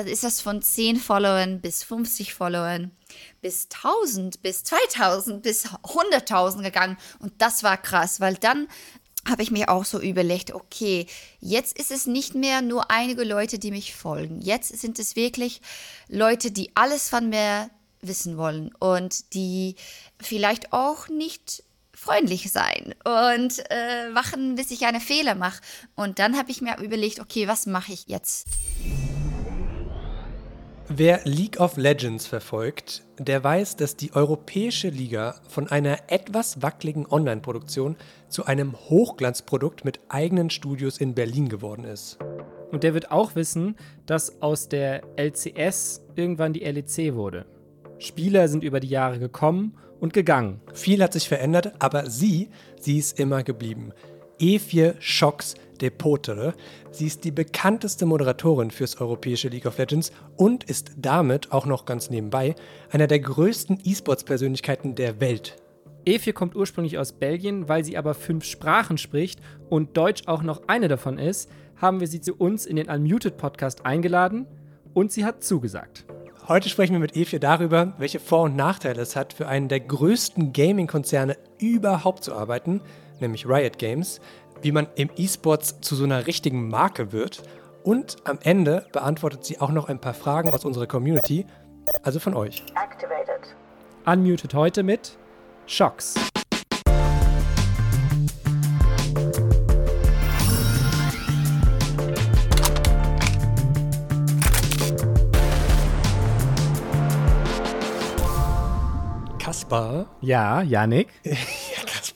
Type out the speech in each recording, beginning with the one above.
dann ist das von 10 Followern bis 50 Followern bis 1000 bis 2000 bis 100.000 gegangen und das war krass, weil dann habe ich mir auch so überlegt, okay, jetzt ist es nicht mehr nur einige Leute, die mich folgen. Jetzt sind es wirklich Leute, die alles von mir wissen wollen und die vielleicht auch nicht freundlich sein und äh, wachen, bis ich einen Fehler mache. Und dann habe ich mir überlegt, okay, was mache ich jetzt? Wer League of Legends verfolgt, der weiß, dass die Europäische Liga von einer etwas wackeligen Online-Produktion zu einem Hochglanzprodukt mit eigenen Studios in Berlin geworden ist. Und der wird auch wissen, dass aus der LCS irgendwann die LEC wurde. Spieler sind über die Jahre gekommen und gegangen. Viel hat sich verändert, aber sie, sie ist immer geblieben. E4 Shocks Depotere. Sie ist die bekannteste Moderatorin fürs europäische League of Legends und ist damit auch noch ganz nebenbei einer der größten E-Sports-Persönlichkeiten der Welt. Efir kommt ursprünglich aus Belgien, weil sie aber fünf Sprachen spricht und Deutsch auch noch eine davon ist, haben wir sie zu uns in den Unmuted Podcast eingeladen und sie hat zugesagt. Heute sprechen wir mit Efir darüber, welche Vor- und Nachteile es hat, für einen der größten Gaming-Konzerne überhaupt zu arbeiten, nämlich Riot Games, wie man im E-Sports zu so einer richtigen Marke wird. Und am Ende beantwortet sie auch noch ein paar Fragen aus unserer Community, also von euch. Activated. Unmuted heute mit Shocks. Kaspar. Ja, Janik.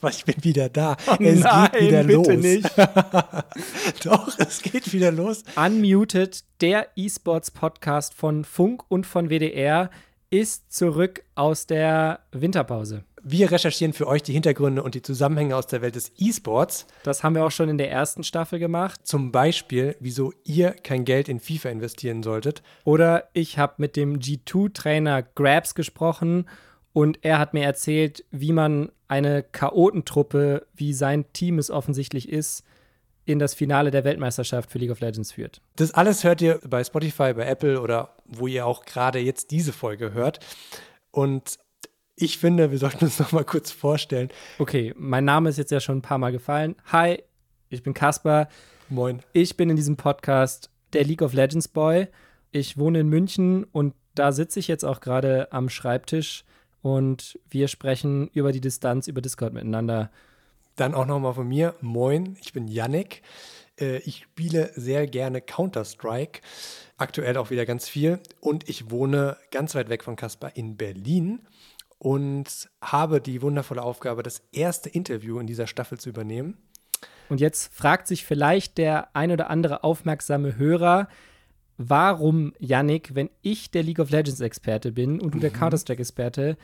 Ich bin wieder da. Oh es nein, geht wieder bitte los. nicht. Doch, es geht wieder los. Unmuted, der E-Sports-Podcast von Funk und von WDR, ist zurück aus der Winterpause. Wir recherchieren für euch die Hintergründe und die Zusammenhänge aus der Welt des E-Sports. Das haben wir auch schon in der ersten Staffel gemacht. Zum Beispiel, wieso ihr kein Geld in FIFA investieren solltet. Oder ich habe mit dem G2-Trainer Grabs gesprochen und er hat mir erzählt, wie man eine Chaotentruppe, wie sein Team es offensichtlich ist, in das Finale der Weltmeisterschaft für League of Legends führt. Das alles hört ihr bei Spotify, bei Apple oder wo ihr auch gerade jetzt diese Folge hört. Und ich finde, wir sollten uns noch mal kurz vorstellen. Okay, mein Name ist jetzt ja schon ein paar Mal gefallen. Hi, ich bin Kaspar. Moin. Ich bin in diesem Podcast der League of Legends Boy. Ich wohne in München und da sitze ich jetzt auch gerade am Schreibtisch und wir sprechen über die Distanz über Discord miteinander. Dann auch nochmal von mir. Moin, ich bin Yannick. Äh, ich spiele sehr gerne Counter-Strike, aktuell auch wieder ganz viel. Und ich wohne ganz weit weg von Caspar in Berlin und habe die wundervolle Aufgabe, das erste Interview in dieser Staffel zu übernehmen. Und jetzt fragt sich vielleicht der ein oder andere aufmerksame Hörer, warum, Yannick, wenn ich der League of Legends-Experte bin und du der mhm. Counter-Strike-Experte,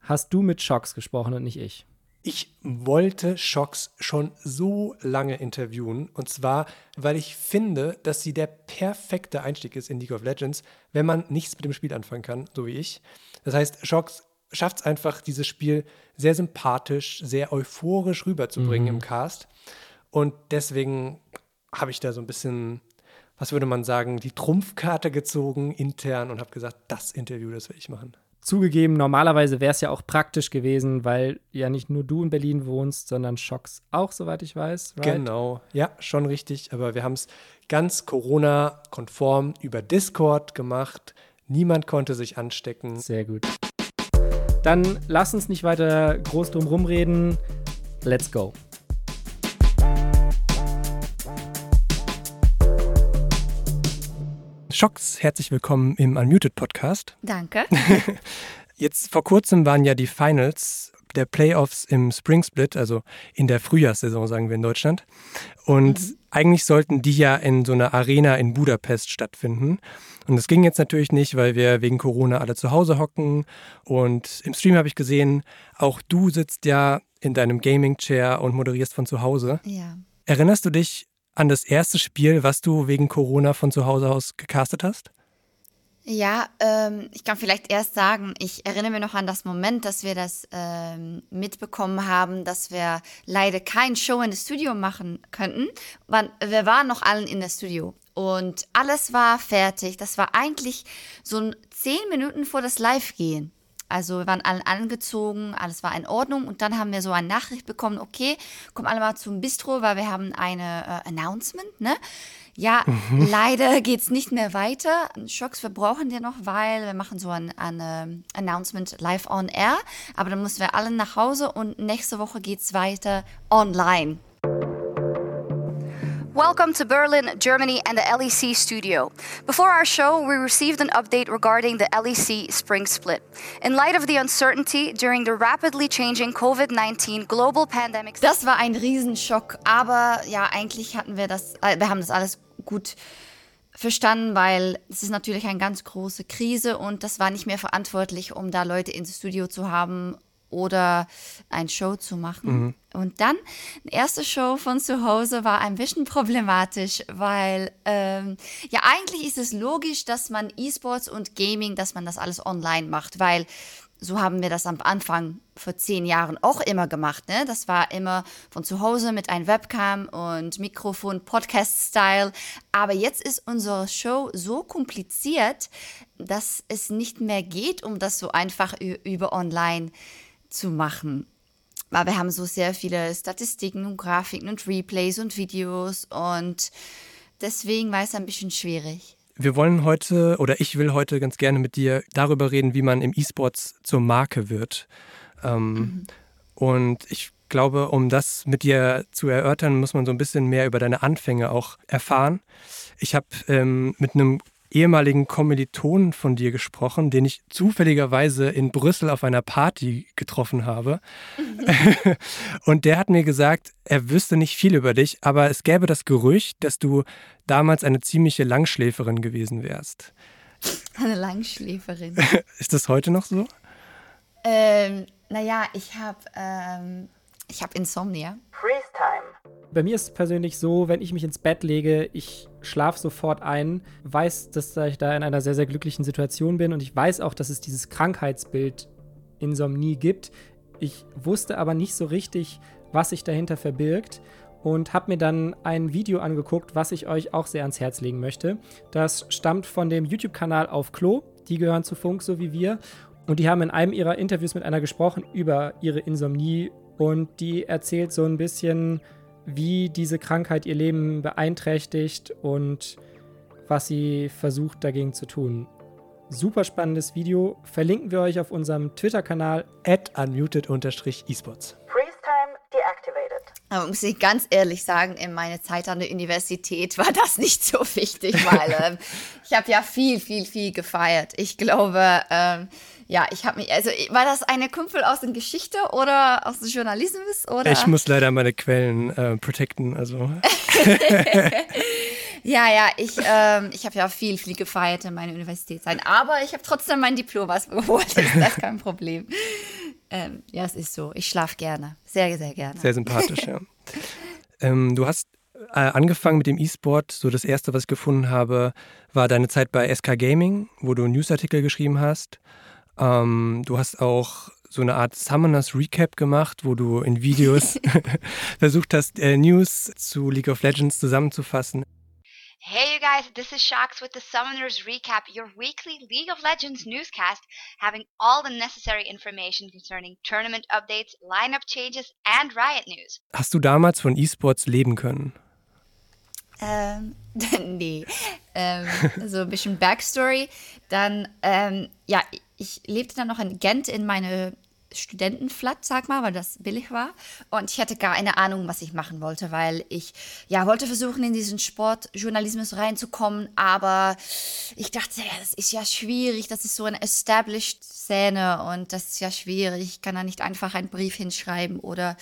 hast du mit Shocks gesprochen und nicht ich? Ich wollte Shocks schon so lange interviewen. Und zwar, weil ich finde, dass sie der perfekte Einstieg ist in League of Legends, wenn man nichts mit dem Spiel anfangen kann, so wie ich. Das heißt, Shocks schafft es einfach, dieses Spiel sehr sympathisch, sehr euphorisch rüberzubringen mhm. im Cast. Und deswegen habe ich da so ein bisschen was würde man sagen, die Trumpfkarte gezogen intern und habe gesagt, das Interview, das will ich machen. Zugegeben, normalerweise wäre es ja auch praktisch gewesen, weil ja nicht nur du in Berlin wohnst, sondern Schocks auch, soweit ich weiß. Right? Genau, ja, schon richtig. Aber wir haben es ganz Corona-konform über Discord gemacht. Niemand konnte sich anstecken. Sehr gut. Dann lass uns nicht weiter groß drum rumreden. Let's go. Schocks, herzlich willkommen im Unmuted Podcast. Danke. Jetzt vor kurzem waren ja die Finals der Playoffs im Spring Split, also in der Frühjahrssaison, sagen wir in Deutschland. Und mhm. eigentlich sollten die ja in so einer Arena in Budapest stattfinden. Und das ging jetzt natürlich nicht, weil wir wegen Corona alle zu Hause hocken. Und im Stream habe ich gesehen, auch du sitzt ja in deinem Gaming-Chair und moderierst von zu Hause. Ja. Erinnerst du dich an das erste Spiel, was du wegen Corona von zu Hause aus gecastet hast? Ja, ähm, ich kann vielleicht erst sagen, ich erinnere mich noch an das Moment, dass wir das ähm, mitbekommen haben, dass wir leider kein Show in das Studio machen könnten. Wir waren noch allen in das Studio und alles war fertig. Das war eigentlich so zehn Minuten vor das Live-Gehen. Also wir waren alle angezogen, alles war in Ordnung und dann haben wir so eine Nachricht bekommen, okay, komm alle mal zum Bistro, weil wir haben eine äh, Announcement, ne? Ja, mhm. leider geht es nicht mehr weiter. Schocks, wir brauchen den noch, weil wir machen so ein, ein uh, Announcement live on air. Aber dann müssen wir alle nach Hause und nächste Woche geht es weiter online. Welcome to Berlin, Germany, and the LEC studio. Before our show, we received an update regarding the LEC spring split. In light of the uncertainty during the rapidly changing COVID-19 global pandemic. Das war ein Riesenschock, aber ja, eigentlich hatten wir das, äh, wir haben das alles gut verstanden, weil es ist natürlich eine ganz große Krise und das war nicht mehr verantwortlich, um da Leute ins Studio zu haben oder ein Show zu machen. Mhm. Und dann, die erste Show von zu Hause war ein bisschen problematisch, weil ähm, ja eigentlich ist es logisch, dass man E-Sports und Gaming, dass man das alles online macht, weil so haben wir das am Anfang vor zehn Jahren auch immer gemacht. Ne? Das war immer von zu Hause mit einem Webcam und Mikrofon, Podcast-Style. Aber jetzt ist unsere Show so kompliziert, dass es nicht mehr geht, um das so einfach über online zu machen. Aber wir haben so sehr viele Statistiken und Grafiken und Replays und Videos und deswegen war es ein bisschen schwierig. Wir wollen heute oder ich will heute ganz gerne mit dir darüber reden, wie man im E-Sports zur Marke wird. Ähm, mhm. Und ich glaube, um das mit dir zu erörtern, muss man so ein bisschen mehr über deine Anfänge auch erfahren. Ich habe ähm, mit einem ehemaligen Kommilitonen von dir gesprochen, den ich zufälligerweise in Brüssel auf einer Party getroffen habe. Und der hat mir gesagt, er wüsste nicht viel über dich, aber es gäbe das Gerücht, dass du damals eine ziemliche Langschläferin gewesen wärst. Eine Langschläferin. Ist das heute noch so? Ähm, naja, ich habe ähm, hab Insomnia. Freeze Time. Bei mir ist es persönlich so, wenn ich mich ins Bett lege, ich schlafe sofort ein, weiß, dass ich da in einer sehr, sehr glücklichen Situation bin und ich weiß auch, dass es dieses Krankheitsbild Insomnie gibt. Ich wusste aber nicht so richtig, was sich dahinter verbirgt und habe mir dann ein Video angeguckt, was ich euch auch sehr ans Herz legen möchte. Das stammt von dem YouTube-Kanal auf Klo. Die gehören zu Funk, so wie wir. Und die haben in einem ihrer Interviews mit einer gesprochen über ihre Insomnie und die erzählt so ein bisschen, wie diese Krankheit ihr Leben beeinträchtigt und was sie versucht dagegen zu tun. Super spannendes Video. Verlinken wir euch auf unserem Twitter-Kanal at unmuted-esports. Aber muss ich ganz ehrlich sagen, in meiner Zeit an der Universität war das nicht so wichtig, weil ähm, ich habe ja viel, viel, viel gefeiert. Ich glaube, ähm, ja, ich habe mich, also war das eine Kumpel aus der Geschichte oder aus dem Journalismus? Oder? Ich muss leider meine Quellen äh, protecten, also. ja, ja, ich, ähm, ich habe ja viel, viel gefeiert in meiner Universitätszeit, aber ich habe trotzdem mein Diplom was geholt, das ist kein Problem. Ähm, ja, es ist so. Ich schlafe gerne. Sehr, sehr gerne. Sehr sympathisch, ja. ähm, du hast äh, angefangen mit dem E-Sport. So das erste, was ich gefunden habe, war deine Zeit bei SK Gaming, wo du Newsartikel geschrieben hast. Ähm, du hast auch so eine Art Summoners Recap gemacht, wo du in Videos versucht hast, äh, News zu League of Legends zusammenzufassen. Hey you guys, this is Shax with the Summoners Recap, your weekly League of Legends newscast, having all the necessary information concerning tournament updates, lineup changes and Riot News. Hast du damals von E-Sports leben können? Ähm, nee. Ähm, so ein bisschen Backstory. Dann, ähm, ja, ich lebte dann noch in Gent in meine Studentenflat, sag mal, weil das billig war. Und ich hatte gar eine Ahnung, was ich machen wollte, weil ich ja wollte versuchen, in diesen Sportjournalismus reinzukommen, aber ich dachte, ja, das ist ja schwierig, das ist so eine established Szene und das ist ja schwierig. Ich kann da nicht einfach einen Brief hinschreiben oder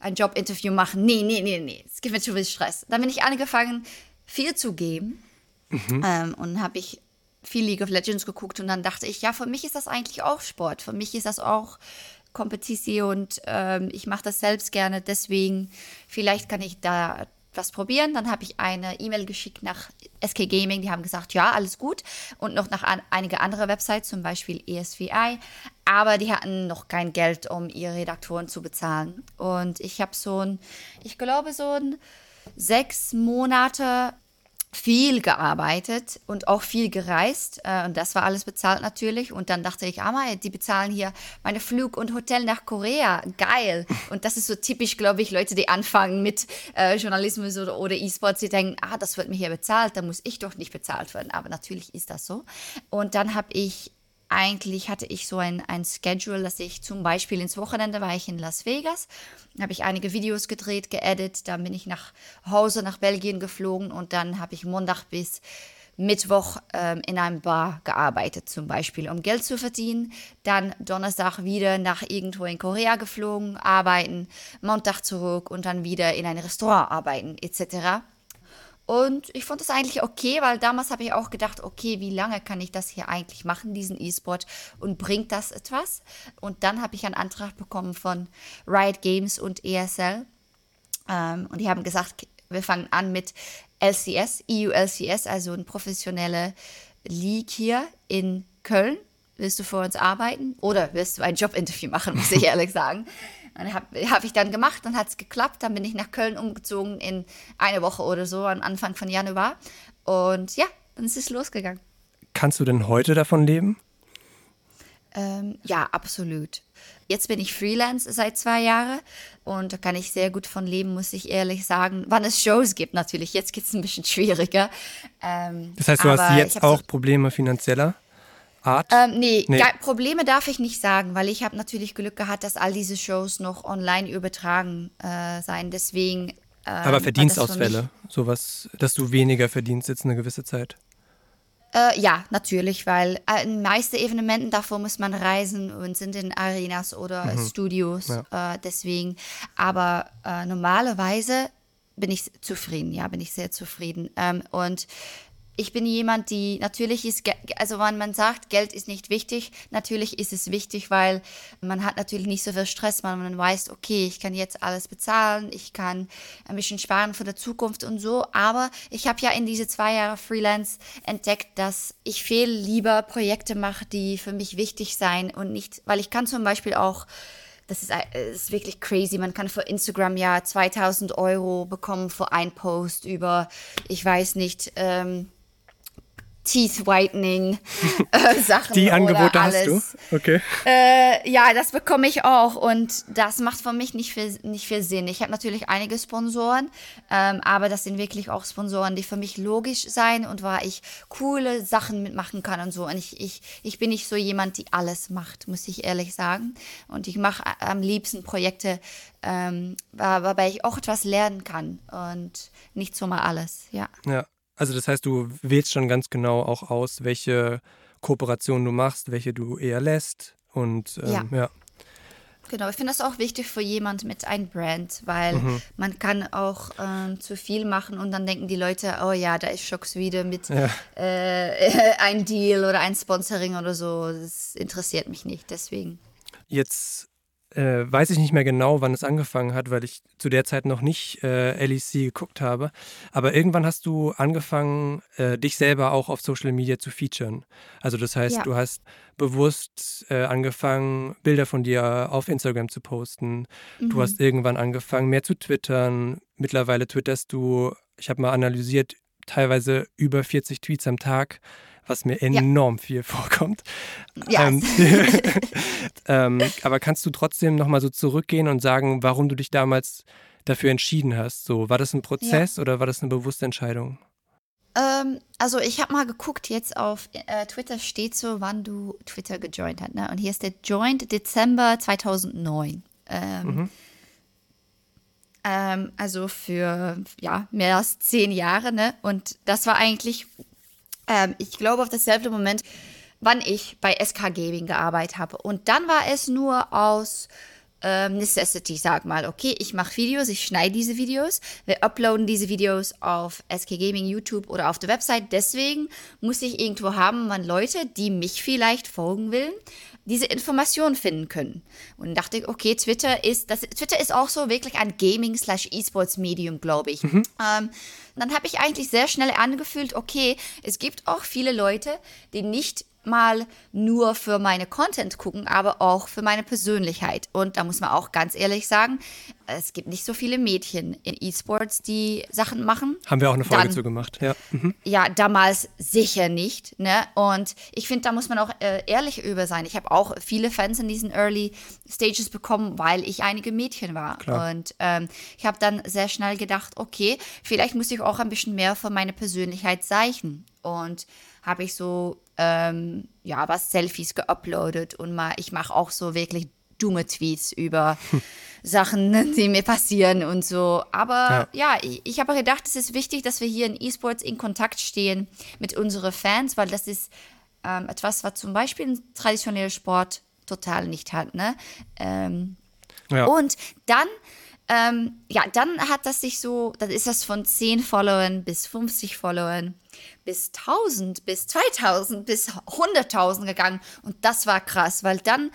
ein Jobinterview machen. Nee, nee, nee, nee. Es gibt mir zu viel Stress. Dann bin ich angefangen, viel zu geben. Mhm. Ähm, und habe ich viel League of Legends geguckt und dann dachte ich, ja, für mich ist das eigentlich auch Sport. Für mich ist das auch Competition und ähm, ich mache das selbst gerne. Deswegen, vielleicht kann ich da was probieren. Dann habe ich eine E-Mail geschickt nach SK Gaming, die haben gesagt, ja, alles gut. Und noch nach an, einige andere Websites, zum Beispiel ESVI. Aber die hatten noch kein Geld, um ihre Redaktoren zu bezahlen. Und ich habe so ein, ich glaube, so ein sechs Monate viel gearbeitet und auch viel gereist. Äh, und das war alles bezahlt natürlich. Und dann dachte ich, ah, die bezahlen hier meine Flug und Hotel nach Korea. Geil. Und das ist so typisch, glaube ich, Leute, die anfangen mit äh, Journalismus oder, oder E-Sports, die denken, ah, das wird mir hier bezahlt, da muss ich doch nicht bezahlt werden. Aber natürlich ist das so. Und dann habe ich eigentlich hatte ich so ein, ein Schedule, dass ich zum Beispiel ins Wochenende war ich in Las Vegas, habe ich einige Videos gedreht, geedit, dann bin ich nach Hause nach Belgien geflogen und dann habe ich Montag bis Mittwoch ähm, in einem Bar gearbeitet, zum Beispiel, um Geld zu verdienen. Dann Donnerstag wieder nach irgendwo in Korea geflogen, arbeiten, Montag zurück und dann wieder in ein Restaurant arbeiten, etc. Und ich fand das eigentlich okay, weil damals habe ich auch gedacht, okay, wie lange kann ich das hier eigentlich machen, diesen E-Sport, und bringt das etwas? Und dann habe ich einen Antrag bekommen von Riot Games und ESL. Ähm, und die haben gesagt, wir fangen an mit LCS, EU LCS, also eine professionelle League hier in Köln. Willst du für uns arbeiten? Oder willst du ein Jobinterview machen, muss ich ehrlich sagen. Dann habe hab ich dann gemacht, dann hat es geklappt. Dann bin ich nach Köln umgezogen in eine Woche oder so, am Anfang von Januar. Und ja, dann ist es losgegangen. Kannst du denn heute davon leben? Ähm, ja, absolut. Jetzt bin ich Freelance seit zwei Jahren und da kann ich sehr gut von leben, muss ich ehrlich sagen. Wann es Shows gibt, natürlich. Jetzt geht es ein bisschen schwieriger. Ähm, das heißt, du hast jetzt auch so Probleme finanzieller? Art? Ähm, nee, nee. Probleme darf ich nicht sagen, weil ich habe natürlich Glück gehabt, dass all diese Shows noch online übertragen äh, sein. Deswegen. Ähm, Aber Verdienstausfälle, sowas, dass du weniger verdienst jetzt eine gewisse Zeit. Äh, ja, natürlich, weil äh, in meisten Evenementen davor muss man reisen und sind in Arenas oder mhm. Studios. Ja. Äh, deswegen, aber äh, normalerweise bin ich zufrieden, ja, bin ich sehr zufrieden. Ähm, und ich bin jemand, die natürlich ist, also wenn man sagt, Geld ist nicht wichtig, natürlich ist es wichtig, weil man hat natürlich nicht so viel Stress, weil man weiß, okay, ich kann jetzt alles bezahlen, ich kann ein bisschen sparen für die Zukunft und so. Aber ich habe ja in diese zwei Jahre Freelance entdeckt, dass ich viel lieber Projekte mache, die für mich wichtig sein und nicht, weil ich kann zum Beispiel auch das ist, äh, ist, wirklich crazy. Man kann für Instagram ja 2000 Euro bekommen für ein Post über, ich weiß nicht, ähm, Teeth Whitening äh, Sachen. Die Angebote hast du? Okay. Äh, ja, das bekomme ich auch und das macht für mich nicht viel, nicht viel Sinn. Ich habe natürlich einige Sponsoren, ähm, aber das sind wirklich auch Sponsoren, die für mich logisch sein und wo ich coole Sachen mitmachen kann und so. Und ich, ich, ich bin nicht so jemand, die alles macht, muss ich ehrlich sagen. Und ich mache am liebsten Projekte, ähm, wobei ich auch etwas lernen kann und nicht so mal alles, ja. Ja. Also das heißt, du wählst schon ganz genau auch aus, welche Kooperationen du machst, welche du eher lässt und ähm, ja. ja. Genau, ich finde das auch wichtig für jemand mit einem Brand, weil mhm. man kann auch ähm, zu viel machen und dann denken die Leute, oh ja, da ist Schocks wieder mit ja. äh, ein Deal oder ein Sponsoring oder so. Das interessiert mich nicht, deswegen. Jetzt äh, weiß ich nicht mehr genau, wann es angefangen hat, weil ich zu der Zeit noch nicht äh, LEC geguckt habe. Aber irgendwann hast du angefangen, äh, dich selber auch auf Social Media zu featuren. Also das heißt, ja. du hast bewusst äh, angefangen, Bilder von dir auf Instagram zu posten. Mhm. Du hast irgendwann angefangen, mehr zu twittern. Mittlerweile twitterst du, ich habe mal analysiert, teilweise über 40 Tweets am Tag was mir enorm ja. viel vorkommt. Ja. Ähm, ähm, aber kannst du trotzdem nochmal so zurückgehen und sagen, warum du dich damals dafür entschieden hast? So, war das ein Prozess ja. oder war das eine bewusste Entscheidung? Ähm, also ich habe mal geguckt, jetzt auf äh, Twitter steht so, wann du Twitter gejoint hast. Ne? Und hier ist der Joint Dezember 2009. Ähm, mhm. ähm, also für ja, mehr als zehn Jahre. Ne? Und das war eigentlich ähm, ich glaube auf dasselbe Moment, wann ich bei SK Gaming gearbeitet habe. Und dann war es nur aus ähm, Necessity, sag mal. Okay, ich mache Videos, ich schneide diese Videos, wir uploaden diese Videos auf SK Gaming, YouTube oder auf der Website. Deswegen muss ich irgendwo haben, wann Leute, die mich vielleicht folgen will, diese Informationen finden können. Und dachte ich, okay, Twitter ist, das, Twitter ist auch so wirklich ein Gaming-slash-E-Sports-Medium, glaube ich. Mhm. Ähm, dann habe ich eigentlich sehr schnell angefühlt, okay, es gibt auch viele Leute, die nicht mal nur für meine Content gucken, aber auch für meine Persönlichkeit. Und da muss man auch ganz ehrlich sagen, es gibt nicht so viele Mädchen in E-Sports, die Sachen machen. Haben wir auch eine Folge Dann, zu gemacht, ja. Mhm. Ja, damals sicher nicht. Ne? Und ich finde, da muss man auch äh, ehrlich über sein. Ich habe auch viele Fans in diesen Early Stages bekommen, weil ich einige Mädchen war. Klar. Und ähm, ich habe dann sehr schnell gedacht, okay, vielleicht muss ich auch ein bisschen mehr von meiner Persönlichkeit zeichnen. Und habe ich so, ähm, ja, was Selfies geuploadet und mal, ich mache auch so wirklich dumme Tweets über Sachen, die mir passieren und so. Aber ja, ja ich, ich habe gedacht, es ist wichtig, dass wir hier in E-Sports in Kontakt stehen mit unseren Fans, weil das ist ähm, etwas, was zum Beispiel ein traditioneller Sport total nicht hat. Ne? Ähm, ja. Und dann ähm, ja, dann hat das sich so, dann ist das von 10 Followern bis 50 Followern bis 1000 bis 2000 bis 100.000 gegangen und das war krass, weil dann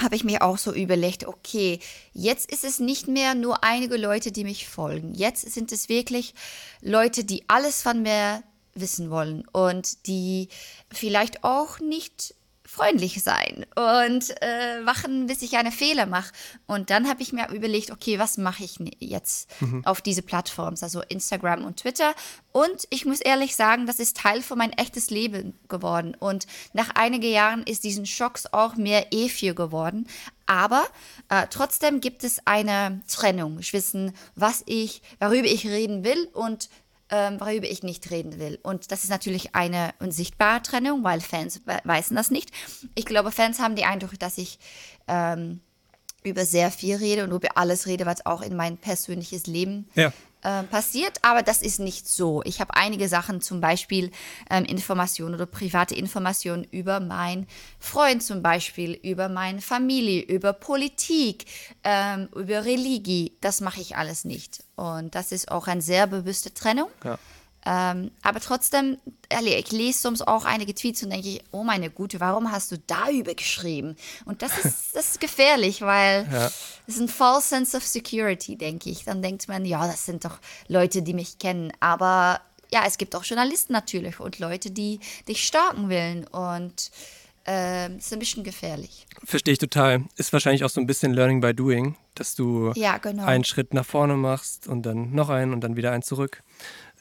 habe ich mir auch so überlegt, okay, jetzt ist es nicht mehr nur einige Leute, die mich folgen. Jetzt sind es wirklich Leute, die alles von mir wissen wollen und die vielleicht auch nicht freundlich sein und äh, machen, bis ich einen Fehler mache. Und dann habe ich mir überlegt, okay, was mache ich jetzt mhm. auf diese Plattforms, also Instagram und Twitter. Und ich muss ehrlich sagen, das ist Teil von mein echtes Leben geworden. Und nach einigen Jahren ist diesen Schocks auch mehr E4 geworden. Aber äh, trotzdem gibt es eine Trennung. Ich wissen, was ich, worüber ich reden will und ähm, worüber ich nicht reden will. Und das ist natürlich eine unsichtbare Trennung, weil Fans weißen das nicht. Ich glaube, Fans haben den Eindruck, dass ich ähm, über sehr viel rede und über alles rede, was auch in mein persönliches Leben ja. Äh, passiert. Aber das ist nicht so. Ich habe einige Sachen, zum Beispiel ähm, Informationen oder private Informationen über meinen Freund zum Beispiel, über meine Familie, über Politik, ähm, über Religie. Das mache ich alles nicht. Und das ist auch eine sehr bewusste Trennung. Ja. Ähm, aber trotzdem, ich lese sonst auch einige Tweets und denke ich, oh meine Gute, warum hast du darüber geschrieben? Und das ist, das ist gefährlich, weil ja. das ist ein false sense of security, denke ich. Dann denkt man, ja, das sind doch Leute, die mich kennen. Aber ja, es gibt auch Journalisten natürlich und Leute, die dich starken wollen. Und äh, ist ein bisschen gefährlich. Verstehe ich total. Ist wahrscheinlich auch so ein bisschen Learning by Doing, dass du ja, genau. einen Schritt nach vorne machst und dann noch einen und dann wieder einen zurück.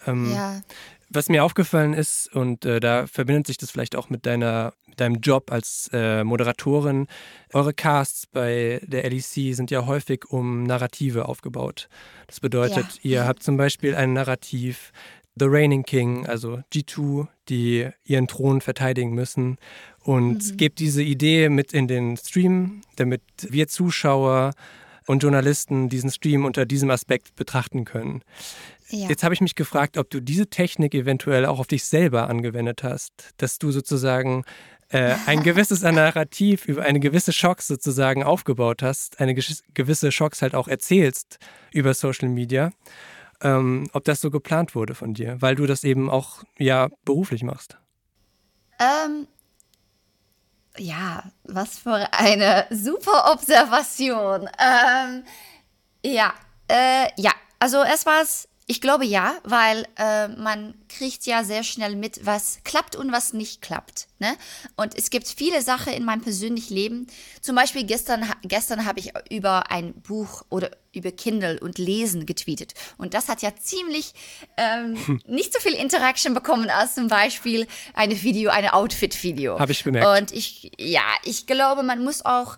Ähm, ja. Was mir aufgefallen ist, und äh, da verbindet sich das vielleicht auch mit, deiner, mit deinem Job als äh, Moderatorin, eure Casts bei der LEC sind ja häufig um Narrative aufgebaut. Das bedeutet, ja. ihr habt zum Beispiel ein Narrativ, The Reigning King, also G2, die ihren Thron verteidigen müssen und mhm. gebt diese Idee mit in den Stream, damit wir Zuschauer und Journalisten diesen Stream unter diesem Aspekt betrachten können. Ja. Jetzt habe ich mich gefragt, ob du diese Technik eventuell auch auf dich selber angewendet hast, dass du sozusagen äh, ein gewisses Narrativ über eine gewisse Schocks sozusagen aufgebaut hast, eine gewisse Schocks halt auch erzählst über Social Media. Ähm, ob das so geplant wurde von dir, weil du das eben auch ja beruflich machst. Ähm, ja, was für eine super Observation. Ähm, ja, äh, ja, also es war es ich glaube ja, weil äh, man kriegt ja sehr schnell mit, was klappt und was nicht klappt. Ne? Und es gibt viele Sachen in meinem persönlichen Leben. Zum Beispiel gestern, gestern habe ich über ein Buch oder über Kindle und Lesen getweetet. Und das hat ja ziemlich ähm, hm. nicht so viel Interaction bekommen als zum Beispiel ein Video, ein Outfit-Video. Habe ich bemerkt. Und ich, ja, ich glaube, man muss auch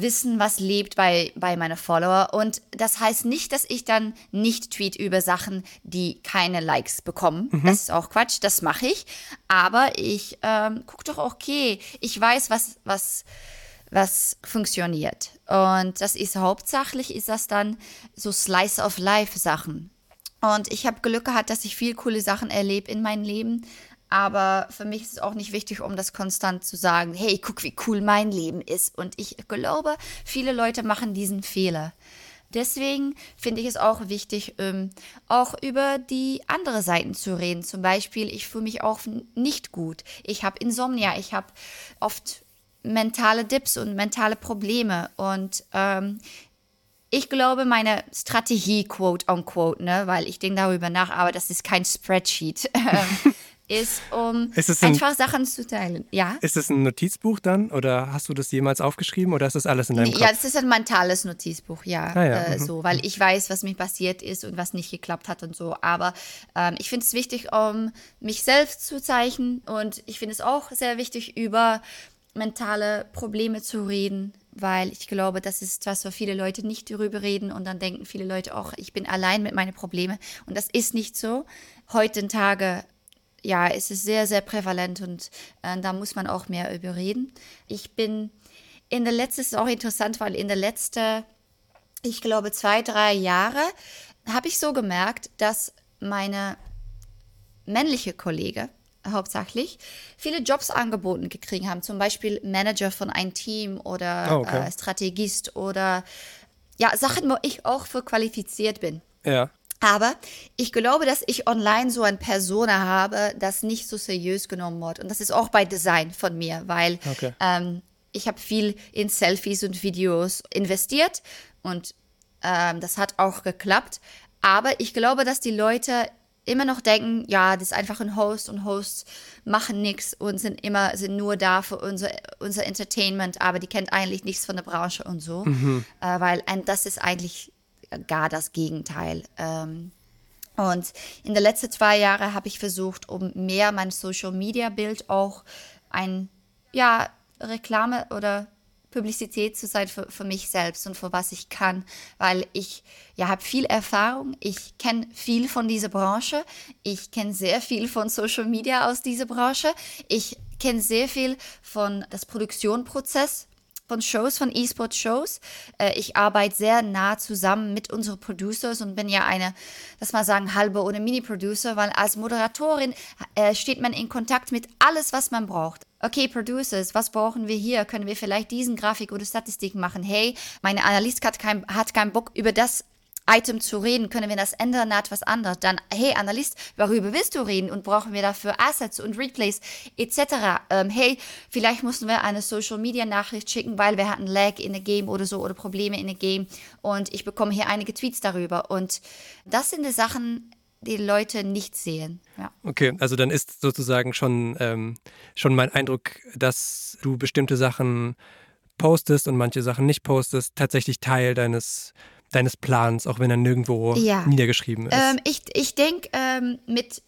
wissen, was lebt bei, bei meinen Follower. Und das heißt nicht, dass ich dann nicht tweet über Sachen, die keine Likes bekommen. Mhm. Das ist auch Quatsch, das mache ich. Aber ich ähm, gucke doch, okay, ich weiß, was, was, was funktioniert. Und das ist hauptsächlich, ist das dann so Slice of Life Sachen. Und ich habe Glück gehabt, dass ich viel coole Sachen erlebe in meinem Leben. Aber für mich ist es auch nicht wichtig, um das konstant zu sagen, hey, guck, wie cool mein Leben ist. Und ich glaube, viele Leute machen diesen Fehler. Deswegen finde ich es auch wichtig, ähm, auch über die andere Seiten zu reden. Zum Beispiel, ich fühle mich auch nicht gut. Ich habe Insomnia, ich habe oft mentale Dips und mentale Probleme. Und ähm, ich glaube, meine Strategie, quote unquote, ne, weil ich denke darüber nach, aber das ist kein Spreadsheet. Ist, um ist einfach Sachen zu teilen. Ja? Ist es ein Notizbuch dann oder hast du das jemals aufgeschrieben oder ist das alles in deinem Kopf? Ja, das ist ein mentales Notizbuch, ja. Ah, ja. Äh, mhm. so, weil ich weiß, was mir passiert ist und was nicht geklappt hat und so. Aber ähm, ich finde es wichtig, um mich selbst zu zeichnen und ich finde es auch sehr wichtig, über mentale Probleme zu reden, weil ich glaube, das ist was, wo viele Leute nicht darüber reden und dann denken viele Leute auch, ich bin allein mit meinen Problemen und das ist nicht so. Heutzutage ja, es ist sehr, sehr prävalent und äh, da muss man auch mehr über reden. Ich bin in der letzten, ist auch interessant, weil in der letzten, ich glaube, zwei, drei Jahre habe ich so gemerkt, dass meine männliche Kollege hauptsächlich viele Jobs angeboten gekriegt haben, zum Beispiel Manager von einem Team oder Oh, okay. äh, Strategist oder ja, Sachen, wo ich auch für qualifiziert bin. Ja. Aber ich glaube, dass ich online so ein Persona habe, das nicht so seriös genommen wird. Und das ist auch bei Design von mir, weil Okay. ähm, ich habe viel in Selfies und Videos investiert und ähm, das hat auch geklappt. Aber ich glaube, dass die Leute immer noch denken, ja, das ist einfach ein Host und Hosts machen nichts und sind immer sind nur da für unser, unser Entertainment, aber die kennt eigentlich nichts von der Branche und so, äh, weil ein, das ist eigentlich gar das Gegenteil. Ähm, und in den letzten zwei Jahren habe ich versucht, um mehr mein Social Media Bild auch ein, ja, Reklame oder Publizität zu sein für, für mich selbst und für was ich kann, weil ich ja habe viel Erfahrung, ich kenne viel von dieser Branche, ich kenne sehr viel von Social Media aus dieser Branche, ich kenne sehr viel von das Produktionsprozess von Shows, von E-Sport-Shows. Äh, ich arbeite sehr nah zusammen mit unseren Producers und bin ja eine, lass mal sagen, halbe oder Mini-Producer, weil als Moderatorin äh, steht man in Kontakt mit alles, was man braucht. Okay, Producers, was brauchen wir hier? Können wir vielleicht diesen Grafik oder Statistik machen? Hey, meine Analyst hat, kein, hat keinen Bock über das Item zu reden, können wir das ändern, hat was anderes. Dann, hey, Analyst, worüber willst du reden und brauchen wir dafür Assets und Replays etc. Ähm, hey, vielleicht mussten wir eine Social Media Nachricht schicken, weil wir hatten Lag in der Game oder so oder Probleme in der Game und ich bekomme hier einige Tweets darüber und das sind die Sachen, die Leute nicht sehen. Ja. Okay, also dann ist sozusagen schon, ähm, schon mein Eindruck, dass du bestimmte Sachen postest und manche Sachen nicht postest, tatsächlich Teil deines, deines Plans, auch wenn er nirgendwo Ja. niedergeschrieben ist. Ähm, ich ich denke, ähm, mit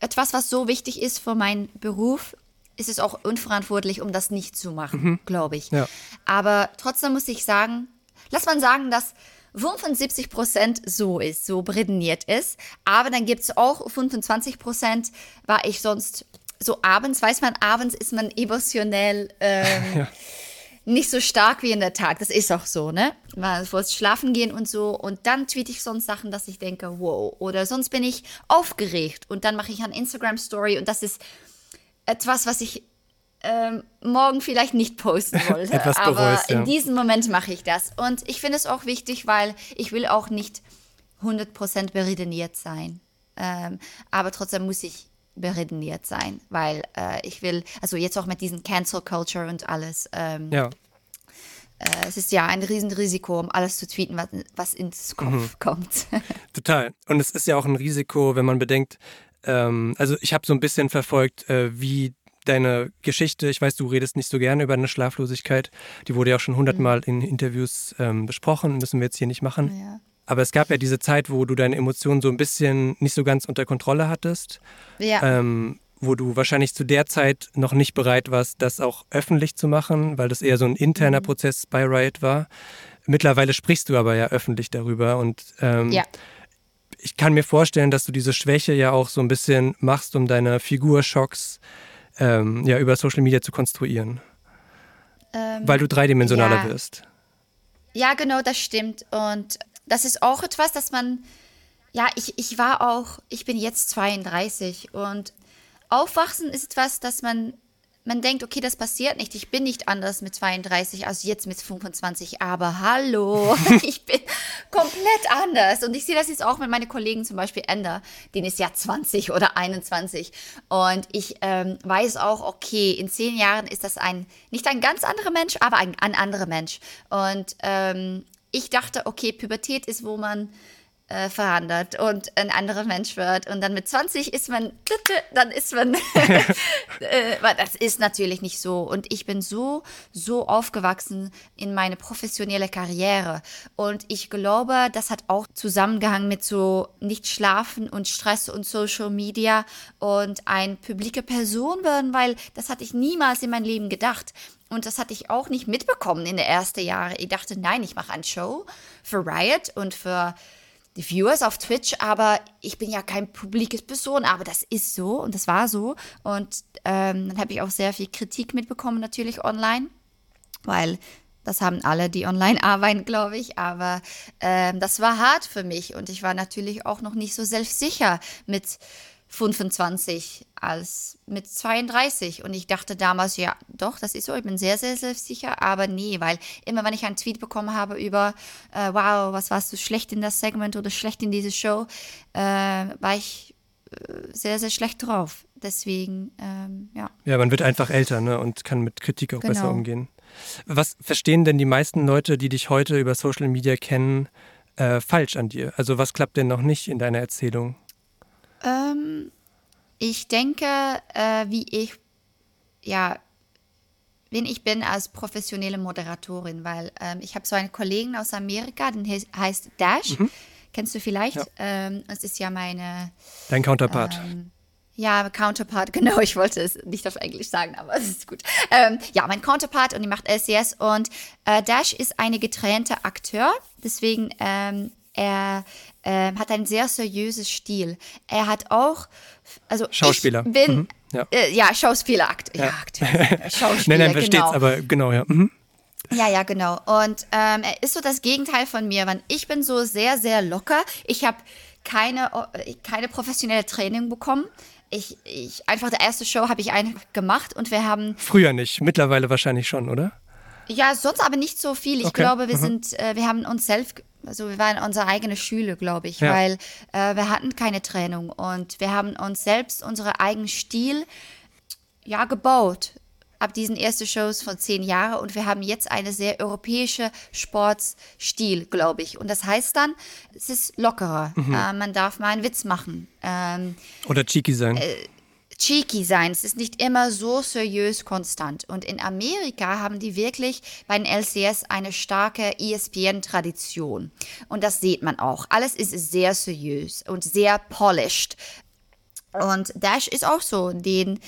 etwas, was so wichtig ist für meinen Beruf, ist es auch unverantwortlich, um das nicht zu machen, glaube ich. Ja. Aber trotzdem muss ich sagen, lass man sagen, dass 75 Prozent so ist, so prädeniert ist. Aber dann gibt es auch 25 Prozent, war ich sonst so abends, weiß man, abends ist man emotionell ähm, nicht so stark wie in der Tag. Das ist auch so, ne? Mal vor schlafen gehen und so. Und dann tweete ich sonst Sachen, dass ich denke, wow. Oder sonst bin ich aufgeregt und dann mache ich eine Instagram-Story und das ist etwas, was ich ähm, morgen vielleicht nicht posten wollte. Etwas aber bereust, ja. in diesem Moment mache ich das. Und ich finde es auch wichtig, weil ich will auch nicht 100% beredeniert sein. Ähm, aber trotzdem muss ich beredeniert sein, weil äh, ich will, also jetzt auch mit diesen Cancel Culture und alles, ähm, ja. äh, es ist ja ein Riesenrisiko, um alles zu tweeten, was, was ins Kopf Mhm. kommt. Total. Und es ist ja auch ein Risiko, wenn man bedenkt, ähm, also ich habe so ein bisschen verfolgt, äh, wie deine Geschichte, ich weiß, du redest nicht so gerne über deine Schlaflosigkeit, die wurde ja auch schon hundertmal in Interviews ähm, besprochen, müssen wir jetzt hier nicht machen. ja. Aber es gab ja diese Zeit, wo du deine Emotionen so ein bisschen nicht so ganz unter Kontrolle hattest, ja. ähm, wo du wahrscheinlich zu der Zeit noch nicht bereit warst, das auch öffentlich zu machen, weil das eher so ein interner Prozess bei Riot war. Mittlerweile sprichst du aber ja öffentlich darüber und ähm, ja. ich kann mir vorstellen, dass du diese Schwäche ja auch so ein bisschen machst, um deine Figurschocks ähm, ja über Social Media zu konstruieren, Ähm, weil du dreidimensionaler ja. wirst. Ja, genau, das stimmt. Und das ist auch etwas, dass man, ja, ich, ich war auch, ich bin jetzt 32 und Aufwachsen ist etwas, dass man man denkt, okay, das passiert nicht. Ich bin nicht anders mit 32 als jetzt mit 25. Aber hallo, ich bin komplett anders. Und ich sehe das jetzt auch mit meinen Kollegen, zum Beispiel Ender, den ist ja 20 oder 21. Und ich ähm, weiß auch, okay, in zehn Jahren ist das ein, nicht ein ganz anderer Mensch, aber ein, ein anderer Mensch. Und ähm, ich dachte, okay, Pubertät ist, wo man äh, verhandelt und ein anderer Mensch wird. Und dann mit 20 ist man, dann ist man, äh, das ist natürlich nicht so. Und ich bin so, so aufgewachsen in meine professionelle Karriere. Und ich glaube, das hat auch zusammengehangen mit so nicht schlafen und Stress und Social Media und ein publike Person werden, weil das hatte ich niemals in meinem Leben gedacht. Und das hatte ich auch nicht mitbekommen in den ersten Jahren. Ich dachte, nein, ich mache eine Show für Riot und für die Viewers auf Twitch, aber ich bin ja kein publikes Person, aber das ist so und das war so. Und ähm, dann habe ich auch sehr viel Kritik mitbekommen, natürlich online, weil das haben alle, die online arbeiten, glaube ich. Aber ähm, das war hart für mich und ich war natürlich auch noch nicht so selbstsicher mit 25 als mit 32. Und ich dachte damals, ja, doch, das ist so, ich bin sehr, sehr selbstsicher, aber nee, weil immer wenn ich einen Tweet bekommen habe über, äh, wow, was warst du schlecht in das Segment oder schlecht in diese Show, äh, war ich äh, sehr, sehr schlecht drauf. Deswegen, ähm, ja. Ja, man wird einfach älter ne, und kann mit Kritik auch genau. besser umgehen. Was verstehen denn die meisten Leute, die dich heute über Social Media kennen, äh, falsch an dir? Also was klappt denn noch nicht in deiner Erzählung? Ähm, ich denke, äh, wie ich, ja, wen ich bin als professionelle Moderatorin, weil ähm, ich habe so einen Kollegen aus Amerika, den heißt Dash. Mhm. Kennst du vielleicht? Ja. Ähm, das ist ja meine. Dein Counterpart. Ähm, ja, Counterpart, genau. Ich wollte es nicht auf Englisch sagen, aber es ist gut. Ähm, ja, mein Counterpart und die macht LCS und äh, Dash ist eine getrennte Akteur. Deswegen ähm, er äh, hat einen sehr seriösen Stil. Er hat auch, also Schauspieler. Ich bin, mhm. ja. Äh, ja, Schauspieler, Akt, ja. ja Akteur, Schauspieler, nein, nein, versteht's, genau. aber genau, ja. Mhm. Ja, ja, genau. Und ähm, er ist so das Gegenteil von mir, weil ich bin so sehr, sehr locker. Ich habe keine, keine professionelle Training bekommen. Ich, ich, einfach der erste Show habe ich einfach gemacht und wir haben. Früher nicht, mittlerweile wahrscheinlich schon, oder? Ja, sonst aber nicht so viel. Ich okay. glaube, wir mhm. sind, äh, wir haben uns selbst also wir waren unsere eigene Schüler, glaube ich, ja. weil äh, wir hatten keine Trennung und wir haben uns selbst unseren eigenen Stil ja gebaut ab diesen ersten Shows von zehn Jahren und wir haben jetzt eine sehr europäische Sportstil, glaube ich. Und das heißt dann, es ist lockerer. Mhm. Äh, man darf mal einen Witz machen. Ähm, Oder cheeky sein. Äh, cheeky sein. Es ist nicht immer so seriös konstant. Und in Amerika haben die wirklich bei den LCS eine starke ESPN-Tradition. Und das sieht man auch. Alles ist sehr seriös und sehr polished. Und Dash ist auch so, den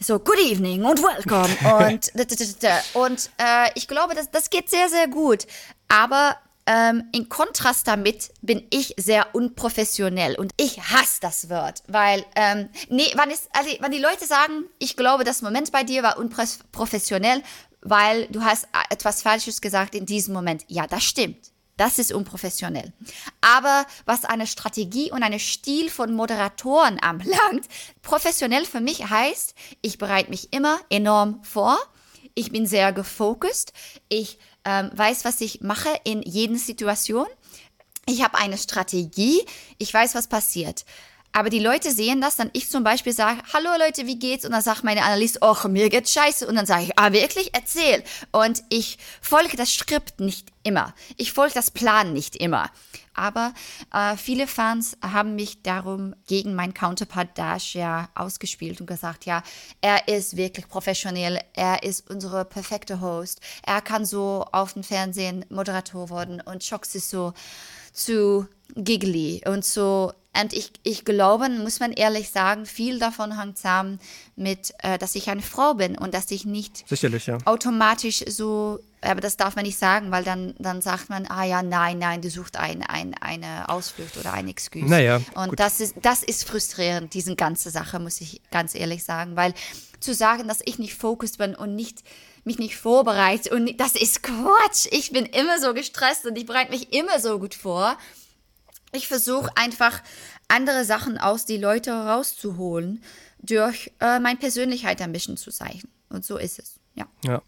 so good evening und welcome und und äh, ich glaube, das, das geht sehr sehr gut. Aber ähm, in Kontrast damit bin ich sehr unprofessionell und ich hasse das Wort, weil, ähm, nee, wann, ist, also, wann die Leute sagen, ich glaube, das Moment bei dir war unprofessionell, weil du hast äh, etwas Falsches gesagt in diesem Moment. Ja, das stimmt. Das ist unprofessionell. Aber was eine Strategie und einen Stil von Moderatoren anbelangt, professionell für mich heißt, ich bereite mich immer enorm vor. Ich bin sehr gefokust. Ich ähm, weiß, was ich mache in jeder Situation. Ich habe eine Strategie. Ich weiß, was passiert. Aber die Leute sehen das, dann ich zum Beispiel sage, hallo Leute, wie geht's? Und dann sagt meine Analyst, oh, mir geht's scheiße. Und dann sage ich, ah, wirklich? Erzähl. Und ich folge das Skript nicht immer. Ich folge das Plan nicht immer. Aber äh, viele Fans haben mich darum gegen meinen Counterpart Dash ja ausgespielt und gesagt, ja, er ist wirklich professionell, er ist unsere perfekte Host, er kann so auf dem Fernsehen Moderator werden und Shox ist so zu giggly und so und ich, ich glaube, muss man ehrlich sagen, viel davon hängt zusammen mit, äh, dass ich eine Frau bin und dass ich nicht ja. automatisch so, aber das darf man nicht sagen, weil dann, dann sagt man, ah ja, nein, nein, du suchst ein, ein, eine Ausflucht oder eine Excuse. Naja, und das ist, das ist frustrierend, diese ganze Sache, muss ich ganz ehrlich sagen, weil zu sagen, dass ich nicht fokussiert bin und nicht mich nicht vorbereite und das ist Quatsch. Ich bin immer so gestresst und ich bereite mich immer so gut vor ich versuche einfach andere Sachen aus die Leute rauszuholen, durch äh, meine Persönlichkeit ein bisschen zu zeigen. Und so ist es, ja. Ja.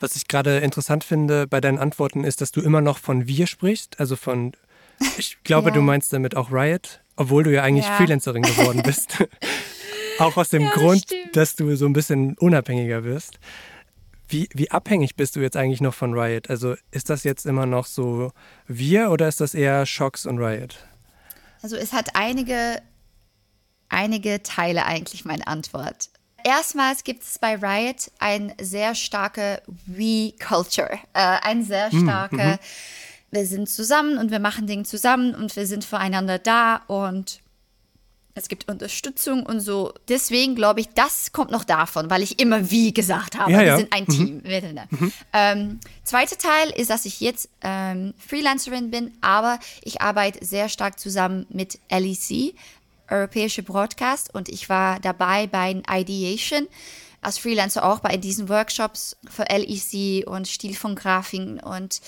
Was ich gerade interessant finde bei deinen Antworten ist, dass du immer noch von wir sprichst, also von, ich glaube, Ja. du meinst damit auch Riot, obwohl du ja eigentlich Ja. Freelancerin geworden bist. auch aus dem Grund, stimmt. dass du so ein bisschen unabhängiger wirst. Wie, wie abhängig bist du jetzt eigentlich noch von Riot? Also ist das jetzt immer noch so wir oder ist das eher Shocks und Riot? Also es hat einige, einige Teile eigentlich meine Antwort. Erstmals gibt es bei Riot ein sehr starke We-Culture, äh, ein sehr starke, wir sind zusammen und wir machen Dinge zusammen und wir sind füreinander da und es gibt Unterstützung und so. Deswegen glaube ich, das kommt noch davon, weil ich immer wie gesagt habe. Ja, wir ja. sind ein Team. miteinander. Ähm, zweiter Teil ist, dass ich jetzt ähm, Freelancerin bin, aber ich arbeite sehr stark zusammen mit LEC, Europäische Broadcast, und ich war dabei bei Ideation als Freelancer auch bei diesen Workshops für LEC und Stil von Grafiken und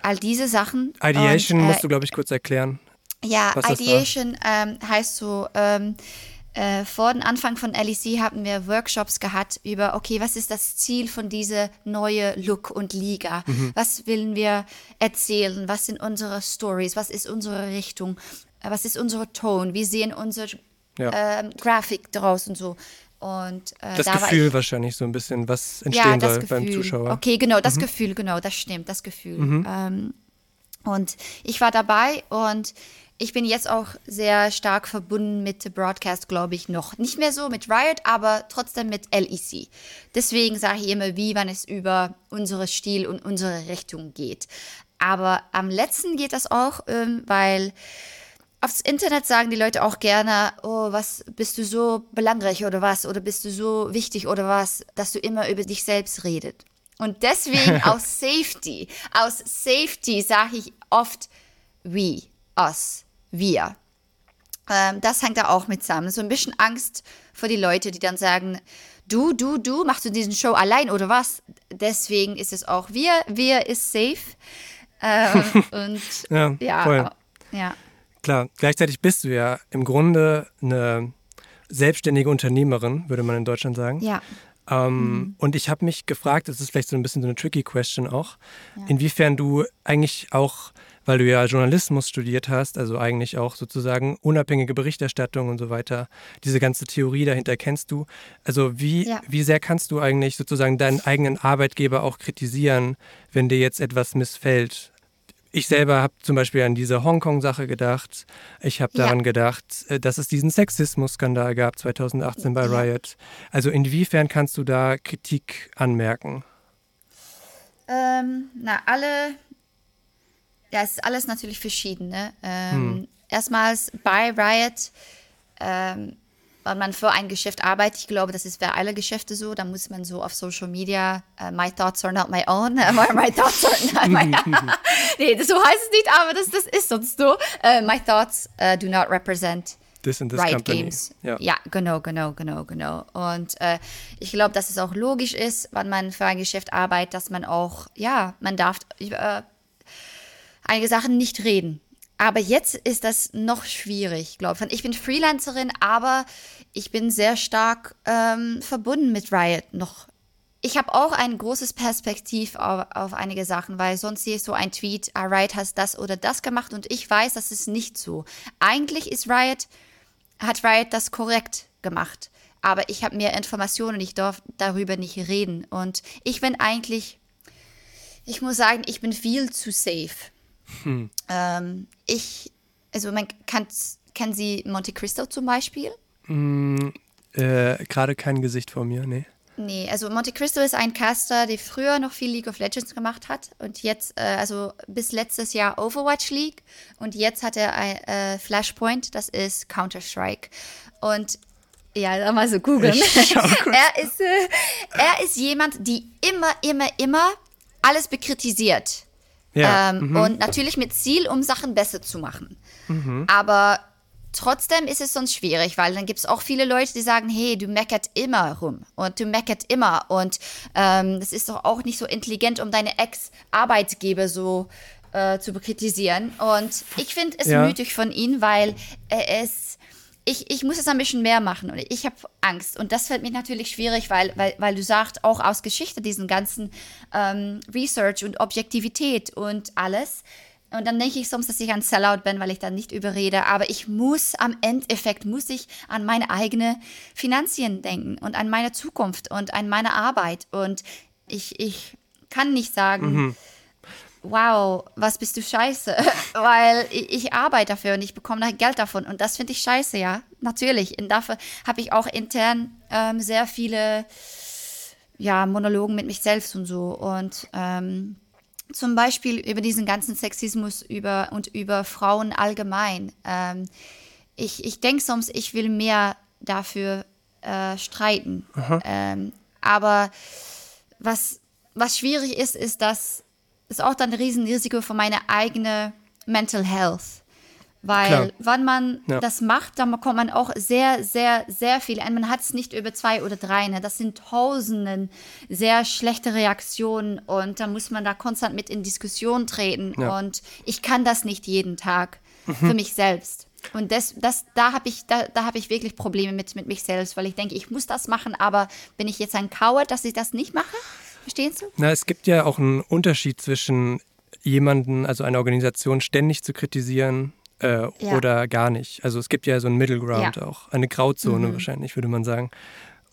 all diese Sachen. Ideation und, äh, musst du, glaube ich, kurz erklären. Ja, Was. Ideation ähm, heißt so, ähm, äh, vor dem Anfang von LEC haben wir Workshops gehabt über, okay, was ist das Ziel von dieser neue Look und Liga? Mhm. Was wollen wir erzählen? Was sind unsere Stories? Was ist unsere Richtung? Äh, Was ist unser Ton? Wie sehen unsere Ja. ähm, Grafik draus und so? Und äh, Das da Gefühl ich, wahrscheinlich so ein bisschen, was ja, entstehen das soll beim Gefühl. Zuschauer. Okay, genau, Mhm. das Gefühl, genau, das stimmt, das Gefühl. Ähm, und ich war dabei und ich bin jetzt auch sehr stark verbunden mit Broadcast, glaube ich, noch. Nicht mehr so mit Riot, aber trotzdem mit LEC. Deswegen sage ich immer, wie, wann es über unsere Stil und unsere Richtung geht. Aber am letzten geht das auch, ähm, weil aufs Internet sagen die Leute auch gerne, oh, was bist du so belangreich oder was? Oder bist du so wichtig oder was, dass du immer über dich selbst redet. Und deswegen aus Safety, aus Safety sage ich oft we, us, wir. Ähm, das hängt da auch mit zusammen. So ein bisschen Angst vor die Leute, die dann sagen, du, du, du, machst du diesen Show allein oder was? Deswegen ist es auch wir, wir ist safe. Ähm, und Ja, ja, voll. ja. Klar, gleichzeitig bist du ja im Grunde eine selbstständige Unternehmerin, würde man in Deutschland sagen. Ja. Ähm, Und ich habe mich gefragt, das ist vielleicht so ein bisschen so eine tricky question auch, inwiefern du eigentlich auch, weil du ja Journalismus studiert hast, also eigentlich auch sozusagen unabhängige Berichterstattung und so weiter, diese ganze Theorie dahinter kennst du. Also wie, Ja. wie sehr kannst du eigentlich sozusagen deinen eigenen Arbeitgeber auch kritisieren, wenn dir jetzt etwas missfällt? Ich selber habe zum Beispiel an diese Hongkong-Sache gedacht. Ich habe Ja. daran gedacht, äh, dass es diesen Sexismus-Skandal gab 2018 bei Ja. Riot. Also inwiefern kannst du da Kritik anmerken? Ähm, na, alle, ja, es ist alles natürlich verschieden. Ne? Ähm, Hm. Erstmals bei Riot, ähm, wenn man für ein Geschäft arbeitet, ich glaube, das ist bei alle Geschäfte so, da muss man so auf Social Media, äh, my thoughts are not my own, äh, my, thoughts are not my Nee, das, so heißt es nicht, aber das, das ist sonst so. Äh, my thoughts äh, do not represent This and this Riot company. Games. Ja. Ja. genau, genau, genau, genau. Und äh, ich glaube, dass es auch logisch ist, wenn man für ein Geschäft arbeitet, dass man auch, ja, man darf über einige Sachen nicht reden. Aber jetzt ist das noch schwierig, glaube ich. Ich bin Freelancerin, aber ich bin sehr stark ähm, verbunden mit Riot noch. Ich habe auch ein großes Perspektiv auf, auf einige Sachen, weil sonst sehe ich so ein Tweet, ah, Riot hat das oder das gemacht und ich weiß, das ist nicht so. Eigentlich ist Riot, hat Riot das korrekt gemacht. Aber ich habe mehr Informationen, ich darf darüber nicht reden. Und ich bin eigentlich, ich muss sagen, ich bin viel zu safe. Ähm, ich, also man kann, kennen Sie Monte Cristo zum Beispiel? Äh, Gerade kein Gesicht vor mir, nee. Nee, also Monte Cristo ist ein Caster, der früher noch viel League of Legends gemacht hat und jetzt, äh, also bis letztes Jahr Overwatch League und jetzt hat er ein äh, Flashpoint, das ist Counter-Strike. Und ja, da mal so googeln. er, ist, äh, er ist jemand, die immer, immer, immer alles bekritisiert. Ja. Ähm, Und natürlich mit Ziel, um Sachen besser zu machen. Aber trotzdem ist es sonst schwierig, weil dann gibt es auch viele Leute, die sagen, hey, du meckert immer rum und du meckert immer und ähm, das ist doch auch nicht so intelligent, um deine Ex-Arbeitgeber so äh, zu kritisieren. Und ich finde es Ja. mütig von ihm, weil äh, es, ich, ich muss es ein bisschen mehr machen und ich habe Angst. Und das fällt mir natürlich schwierig, weil, weil, weil du sagst, auch aus Geschichte, diesen ganzen ähm, Research und Objektivität und alles. Und dann denke ich sonst, dass ich ein Sellout bin, weil ich dann nicht überrede. Aber ich muss am Endeffekt, muss ich an meine eigene Finanzien denken und an meine Zukunft und an meine Arbeit. Und ich, ich kann nicht sagen, wow, was bist du scheiße, weil ich, ich arbeite dafür und ich bekomme da Geld davon und das finde ich scheiße, ja, natürlich. Und dafür habe ich auch intern ähm, sehr viele ja, Monologen mit mich selbst und so und ähm, zum Beispiel über diesen ganzen Sexismus über, und über Frauen allgemein. Ähm, ich ich denke sonst, ich will mehr dafür äh, streiten. Ähm, aber was, was schwierig ist, ist, dass es auch dann ein Riesenrisiko für meine eigene Mental Health. Weil, Klar. wenn man Ja. das macht, dann bekommt man auch sehr, sehr, sehr viel. Und man hat es nicht über zwei oder drei. Ne? Das sind Tausenden sehr schlechte Reaktionen. Und da muss man da konstant mit in Diskussion treten. Ja. Und ich kann das nicht jeden Tag für mich selbst. Und das, das, da habe ich, da, da hab ich wirklich Probleme mit, mit mich selbst, weil ich denke, ich muss das machen, aber bin ich jetzt ein Coward, dass ich das nicht mache? Verstehst du? Na, es gibt ja auch einen Unterschied zwischen jemanden, also eine Organisation ständig zu kritisieren äh, Ja. oder gar nicht. Also es gibt ja so einen Middle Ground Ja. auch, eine Grauzone wahrscheinlich, würde man sagen.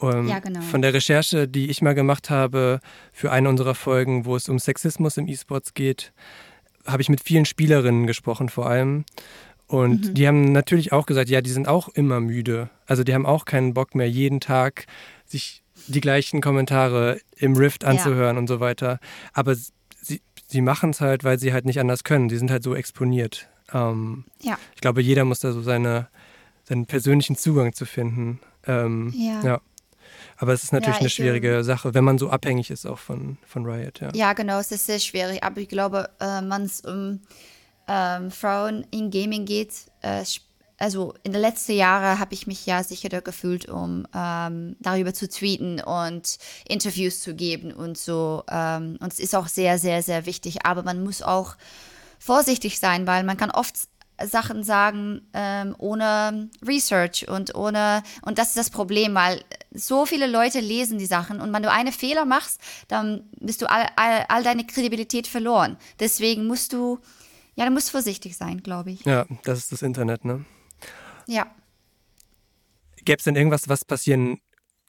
Ähm, Ja, genau. Von der Recherche, die ich mal gemacht habe für eine unserer Folgen, wo es um Sexismus im E-Sports geht, habe ich mit vielen Spielerinnen gesprochen vor allem. Und Mhm. die haben natürlich auch gesagt, ja, die sind auch immer müde. Also die haben auch keinen Bock mehr, jeden Tag sich die gleichen Kommentare im Rift anzuhören und so weiter. Aber sie, sie machen es halt, weil sie halt nicht anders können. Sie sind halt so exponiert. Ähm, Ja. ich glaube, jeder muss da so seine, seinen persönlichen Zugang zu finden. Ähm, Ja. Aber es ist natürlich Ja, eine schwierige Sache, wenn man so abhängig ist auch von, von Riot, ja. Ja, genau, es ist sehr schwierig, aber ich glaube, äh, wenn es um ähm, Frauen in Gaming geht, äh, also in den letzten Jahren habe ich mich ja sicherer gefühlt, um ähm, darüber zu tweeten und Interviews zu geben und so. Ähm, und es ist auch sehr, sehr, sehr wichtig, aber man muss auch vorsichtig sein, weil man kann oft Sachen sagen ähm, ohne Research und ohne und das ist das Problem, weil so viele Leute lesen die Sachen und wenn du einen Fehler machst, dann bist du all, all, all deine Kredibilität verloren. Deswegen musst du ja, du musst vorsichtig sein, glaube ich. Ja, das ist das Internet, ne? Ja. Gäbe es denn irgendwas, was passieren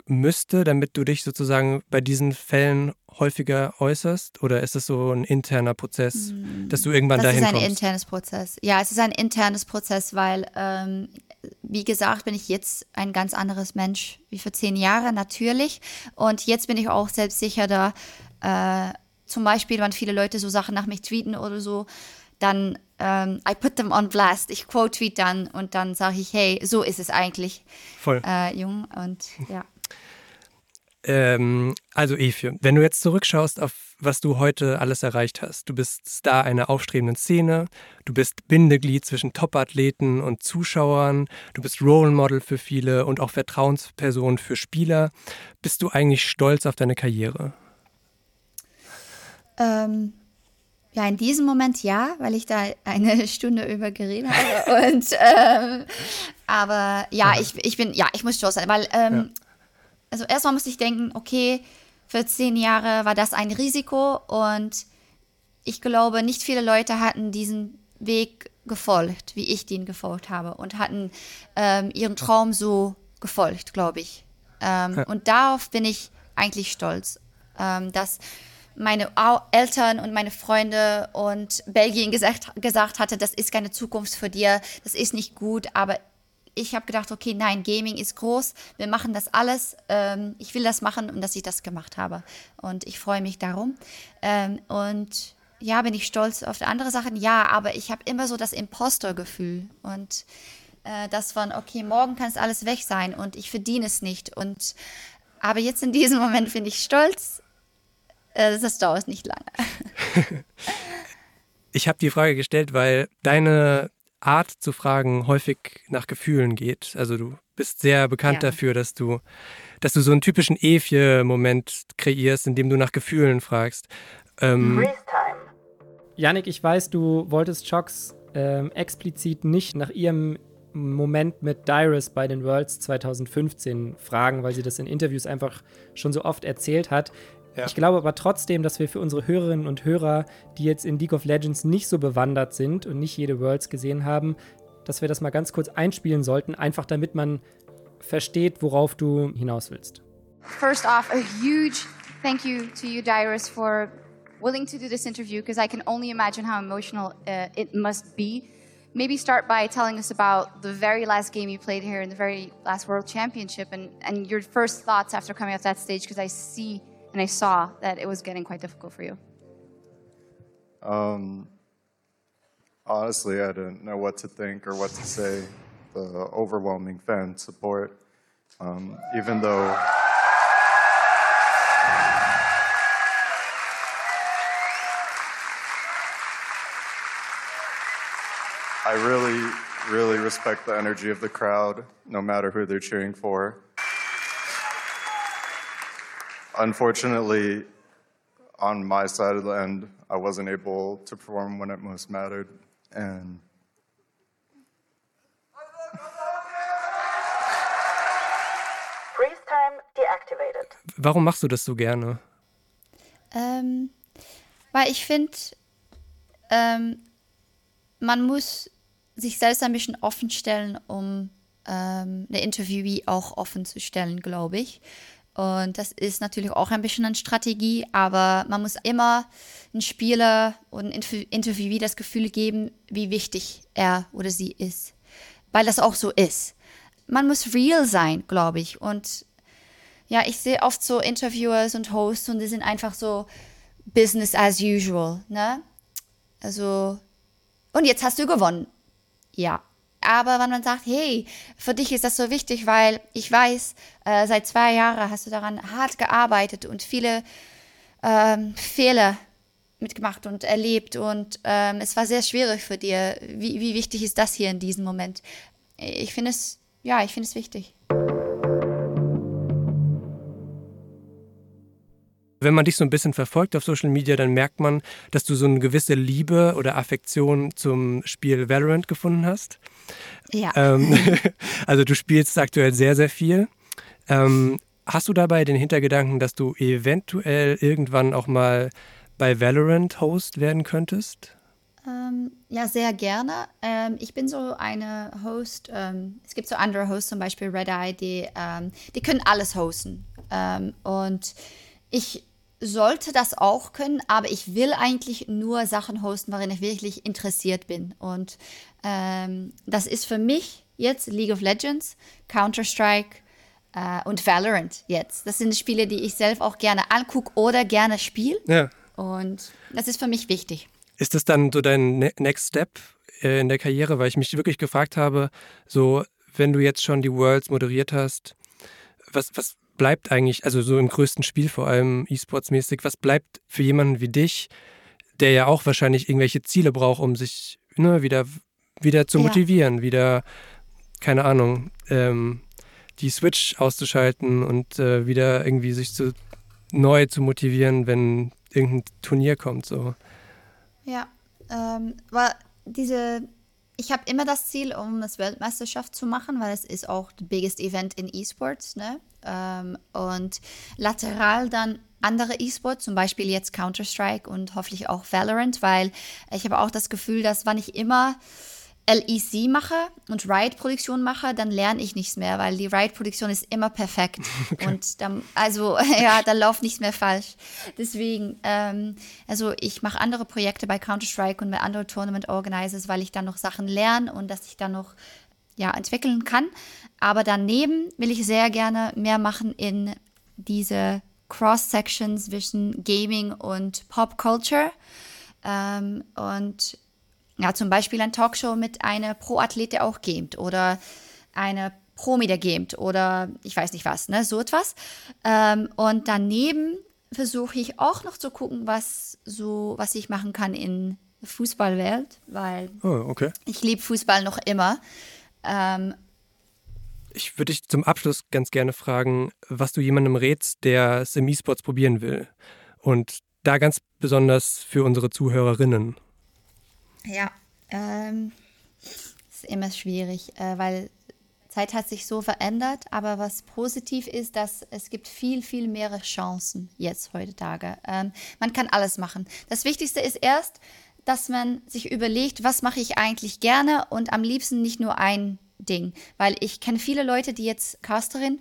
müsste, damit du dich sozusagen bei diesen Fällen häufiger äußerst? Oder ist es so ein interner Prozess, dass du irgendwann Das dahin ist ein kommst? internes Prozess. Ja, es ist ein internes Prozess, weil, ähm, wie gesagt, bin ich jetzt ein ganz anderes Mensch wie vor zehn Jahren, natürlich. Und jetzt bin ich auch selbstsicher da. Äh, zum Beispiel, wenn viele Leute so Sachen nach mich tweeten oder so, dann ähm, I put them on blast. Ich quote-tweet dann und dann sage ich, hey, so ist es eigentlich, Voll. äh, Jung. Und ja. Ähm, also Efe, wenn du jetzt zurückschaust auf was du heute alles erreicht hast, du bist Star einer aufstrebenden Szene, du bist Bindeglied zwischen Top-Athleten und Zuschauern, du bist Role Model für viele und auch Vertrauensperson für Spieler. Bist du eigentlich stolz auf deine Karriere? Ähm, ja, in diesem Moment ja, weil ich da eine Stunde über geredet habe. Und, ähm, aber ja, ich, ich bin, ja, ich muss stolz sein, weil, ähm, also erstmal muss ich denken, okay, für zehn Jahre war das ein Risiko und ich glaube, nicht viele Leute hatten diesen Weg gefolgt, wie ich den gefolgt habe und hatten ähm, ihren Traum so gefolgt, glaube ich. Ähm, Und darauf bin ich eigentlich stolz, ähm, dass meine Eltern und meine Freunde und Belgien gesagt, gesagt hatte, das ist keine Zukunft für dir, das ist nicht gut, aber ich habe gedacht, okay, nein, Gaming ist groß, wir machen das alles, ähm, ich will das machen und dass ich das gemacht habe. Und ich freue mich darum. Ähm, und ja, bin ich stolz auf andere Sachen, ja, aber ich habe immer so das Imposter-Gefühl und äh, das von, okay, morgen kann es alles weg sein und ich verdiene es nicht. Und aber jetzt in diesem Moment bin ich stolz, das dauert nicht lange. Ich habe die Frage gestellt, weil deine Art zu fragen häufig nach Gefühlen geht. Also du bist sehr bekannt Ja. dafür, dass du, dass du so einen typischen Evje-Moment kreierst, in dem du nach Gefühlen fragst. Ähm, Yannick, ich weiß, du wolltest Chocks ähm, explizit nicht nach ihrem Moment mit Dyrus bei den Worlds 2015 fragen, weil sie das in Interviews einfach schon so oft erzählt hat. Ja. Ich glaube aber trotzdem, dass wir für unsere Hörerinnen und Hörer, die jetzt in League of Legends nicht so bewandert sind und nicht jede Worlds gesehen haben, dass wir das mal ganz kurz einspielen sollten, einfach damit man versteht, worauf du hinaus willst. First off, a huge thank you to you, Dyrus, for willing to do this interview because I can only imagine how emotional uh, it must be. Maybe start by telling us about the very last game you played here in the very last World Championship and, and your first thoughts after coming off that stage because I see and I saw that it was getting quite difficult for you. Um, honestly, I didn't know what to think or what to say. The overwhelming fan support, um, even though. I really, really respect the energy of the crowd, no matter who they're cheering for. Unfortunately, on my side of the end, I wasn't able to perform when it most mattered. And Freeze time deactivated. Warum machst du das so gerne? Ähm, weil ich finde, ähm, man muss sich selbst ein bisschen offen stellen, um ähm, eine Interviewee auch offen zu stellen, glaube ich. Und das ist natürlich auch ein bisschen eine Strategie, aber man muss immer einem Spieler und einem Interviewee das Gefühl geben, wie wichtig er oder sie ist. Weil das auch so ist. Man muss real sein, glaube ich. Und ja, ich sehe oft so Interviewers und Hosts und die sind einfach so Business as usual, ne? Also, und jetzt hast du gewonnen. Ja. Aber wenn man sagt, hey, für dich ist das so wichtig, weil ich weiß, äh, seit zwei Jahren hast du daran hart gearbeitet und viele ähm, Fehler mitgemacht und erlebt und ähm, es war sehr schwierig für dir. Wie, wie wichtig ist das hier in diesem Moment? Ich finde es, ja, ich finde es wichtig. Wenn man dich so ein bisschen verfolgt auf Social Media, dann merkt man, dass du so eine gewisse Liebe oder Affektion zum Spiel Valorant gefunden hast. Ja. Ähm, also du spielst aktuell sehr, sehr viel. Ähm, hast du dabei den Hintergedanken, dass du eventuell irgendwann auch mal bei Valorant Host werden könntest? Ähm, ja, sehr gerne. Ähm, ich bin so eine Host. Ähm, es gibt so andere Hosts, zum Beispiel Red Eye, die, ähm, die können alles hosten. Ähm, und ich sollte das auch können, aber ich will eigentlich nur Sachen hosten, worin ich wirklich interessiert bin. Und ähm, das ist für mich jetzt League of Legends, Counter-Strike äh, und Valorant jetzt. Das sind Spiele, die ich selbst auch gerne angucke oder gerne spiele. Ja. Und das ist für mich wichtig. Ist das dann so dein ne-, Next Step äh, in der Karriere? Weil ich mich wirklich gefragt habe, so, wenn du jetzt schon die Worlds moderiert hast, was, was bleibt eigentlich, also so im größten Spiel vor allem E-Sports-mäßig, was bleibt für jemanden wie dich, der ja auch wahrscheinlich irgendwelche Ziele braucht, um sich ne, wieder, wieder zu motivieren, ja. wieder, keine Ahnung, ähm, die Switch auszuschalten und äh, wieder irgendwie sich zu, neu zu motivieren, wenn irgendein Turnier kommt. So. Ja, ähm, weil diese ich habe immer das Ziel, um das Weltmeisterschaft zu machen, weil es ist auch das biggest Event in E-Sports. Ne? Ähm, und lateral dann andere E-Sports, zum Beispiel jetzt Counter-Strike und hoffentlich auch Valorant, weil ich habe auch das Gefühl, dass wann ich immer LEC mache und Riot-Produktion mache, dann lerne ich nichts mehr, weil die Riot-Produktion ist immer perfekt. Okay. Und dann, also ja, da läuft nichts mehr falsch. Deswegen, ähm, also ich mache andere Projekte bei Counter-Strike und bei anderen Tournament Organizers, weil ich dann noch Sachen lerne und dass ich dann noch ja, entwickeln kann. Aber daneben will ich sehr gerne mehr machen in diese Cross-Section zwischen Gaming und Pop-Culture. Ähm, und ja, zum Beispiel ein Talkshow mit einer Pro-Athlet, der auch gamet oder eine Promi, der gamet oder ich weiß nicht was, ne, so etwas. Ähm, und daneben versuche ich auch noch zu gucken, was so, was ich machen kann in der Fußballwelt, weil oh, okay. ich liebe Fußball noch immer. Ähm, ich würde dich zum Abschluss ganz gerne fragen, was du jemandem rätst, der es im E-Sports probieren will. Und da ganz besonders für unsere Zuhörerinnen. Ja, ähm, ist immer schwierig, äh, weil Zeit hat sich so verändert, aber was positiv ist, dass es gibt viel, viel mehr Chancen jetzt heutzutage. Ähm, man kann alles machen. Das Wichtigste ist erst, dass man sich überlegt, was mache ich eigentlich gerne und am liebsten nicht nur ein Ding, weil ich kenne viele Leute, die jetzt Casterin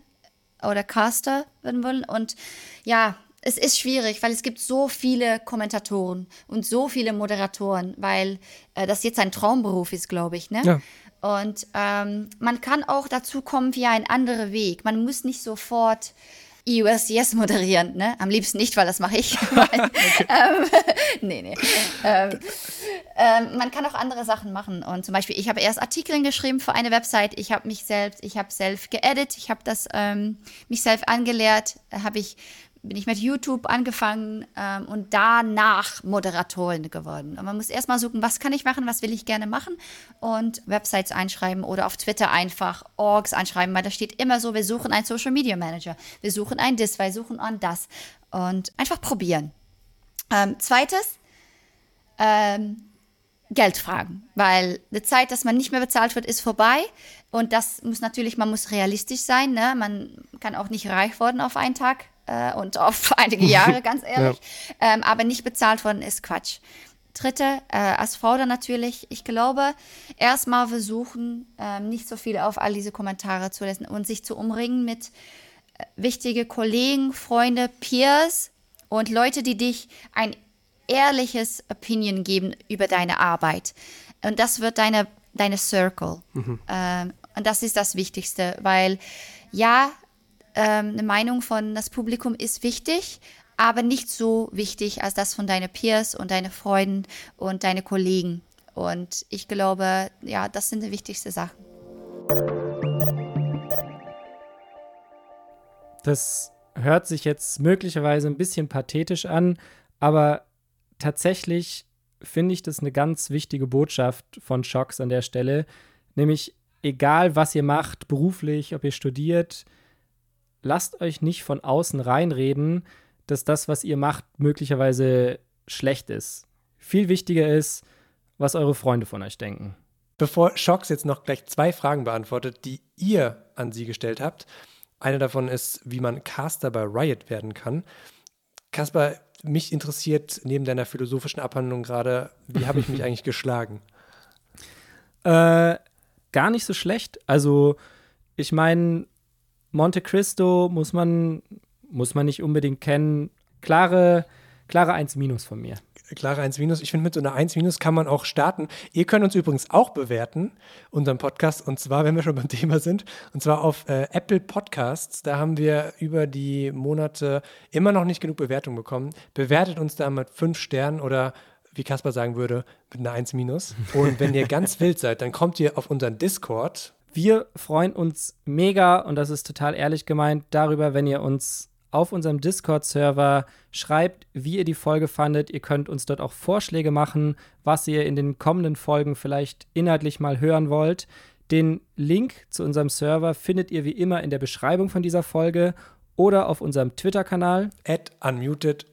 oder Caster werden wollen und ja, es ist schwierig, weil es gibt so viele Kommentatoren und so viele Moderatoren, weil äh, das jetzt ein Traumberuf ist, glaube ich, ne? Ja. Und ähm, man kann auch dazu kommen via ein anderer Weg. Man muss nicht sofort EUSCS moderieren, ne? Am liebsten nicht, weil das mache ich. weil, ähm, nee, nee. Ähm, ähm, man kann auch andere Sachen machen. Und zum Beispiel, ich habe erst Artikel geschrieben für eine Website. Ich habe mich selbst, ich habe selbst geedit, ich habe das ähm, mich selbst angelehrt, habe ich bin ich mit YouTube angefangen ähm, und danach Moderatorin geworden. Und man muss erstmal suchen, was kann ich machen, was will ich gerne machen und Websites einschreiben oder auf Twitter einfach Orgs einschreiben, weil da steht immer so, wir suchen einen Social Media Manager, wir suchen ein das, wir suchen an das und einfach probieren. Ähm, zweites, ähm, Geld fragen, weil die Zeit, dass man nicht mehr bezahlt wird, ist vorbei und das muss natürlich, man muss realistisch sein, ne? man kann auch nicht reich worden auf einen Tag, äh, und auf einige Jahre, ganz ehrlich. Ja. Ähm, aber nicht bezahlt worden ist Quatsch. Dritte, äh, als Frau dann natürlich, ich glaube, erstmal versuchen, ähm, nicht so viel auf all diese Kommentare zu lassen und sich zu umringen mit äh, wichtige Kollegen, Freunde, Peers und Leute, die dich ein ehrliches Opinion geben über deine Arbeit. Und das wird deine, deine Circle. Mhm. Ähm, und das ist das Wichtigste, weil ja, ähm, eine Meinung von das Publikum ist wichtig, aber nicht so wichtig als das von deinen Peers und deinen Freunden und deine Kollegen. Und ich glaube, ja, das sind die wichtigsten Sachen. Das hört sich jetzt möglicherweise ein bisschen pathetisch an, aber tatsächlich finde ich das eine ganz wichtige Botschaft von Shocks an der Stelle. Nämlich, egal was ihr macht, beruflich, ob ihr studiert, lasst euch nicht von außen reinreden, dass das, was ihr macht, möglicherweise schlecht ist. Viel wichtiger ist, was eure Freunde von euch denken. Bevor Shocks jetzt noch gleich zwei Fragen beantwortet, die ihr an sie gestellt habt. Eine davon ist, wie man Caster bei Riot werden kann. Kaspar, mich interessiert neben deiner philosophischen Abhandlung gerade, wie habe ich mich eigentlich geschlagen? Äh, gar nicht so schlecht. Also, ich meine, Monte Cristo muss man, muss man nicht unbedingt kennen. Klare, klare 1 minus von mir. Klare 1 minus. Ich finde, mit so einer 1 minus kann man auch starten. Ihr könnt uns übrigens auch bewerten, unseren Podcast, und zwar, wenn wir schon beim Thema sind, und zwar auf äh, Apple Podcasts. Da haben wir über die Monate immer noch nicht genug Bewertung bekommen. Bewertet uns da mit 5 Sternen oder wie Kaspar sagen würde, mit einer 1 minus. Und wenn ihr ganz wild seid, dann kommt ihr auf unseren Discord. Wir freuen uns mega, und das ist total ehrlich gemeint, darüber, wenn ihr uns auf unserem Discord-Server schreibt, wie ihr die Folge fandet. Ihr könnt uns dort auch Vorschläge machen, was ihr in den kommenden Folgen vielleicht inhaltlich mal hören wollt. Den Link zu unserem Server findet ihr wie immer in der Beschreibung von dieser Folge oder auf unserem Twitter-Kanal. At unmuted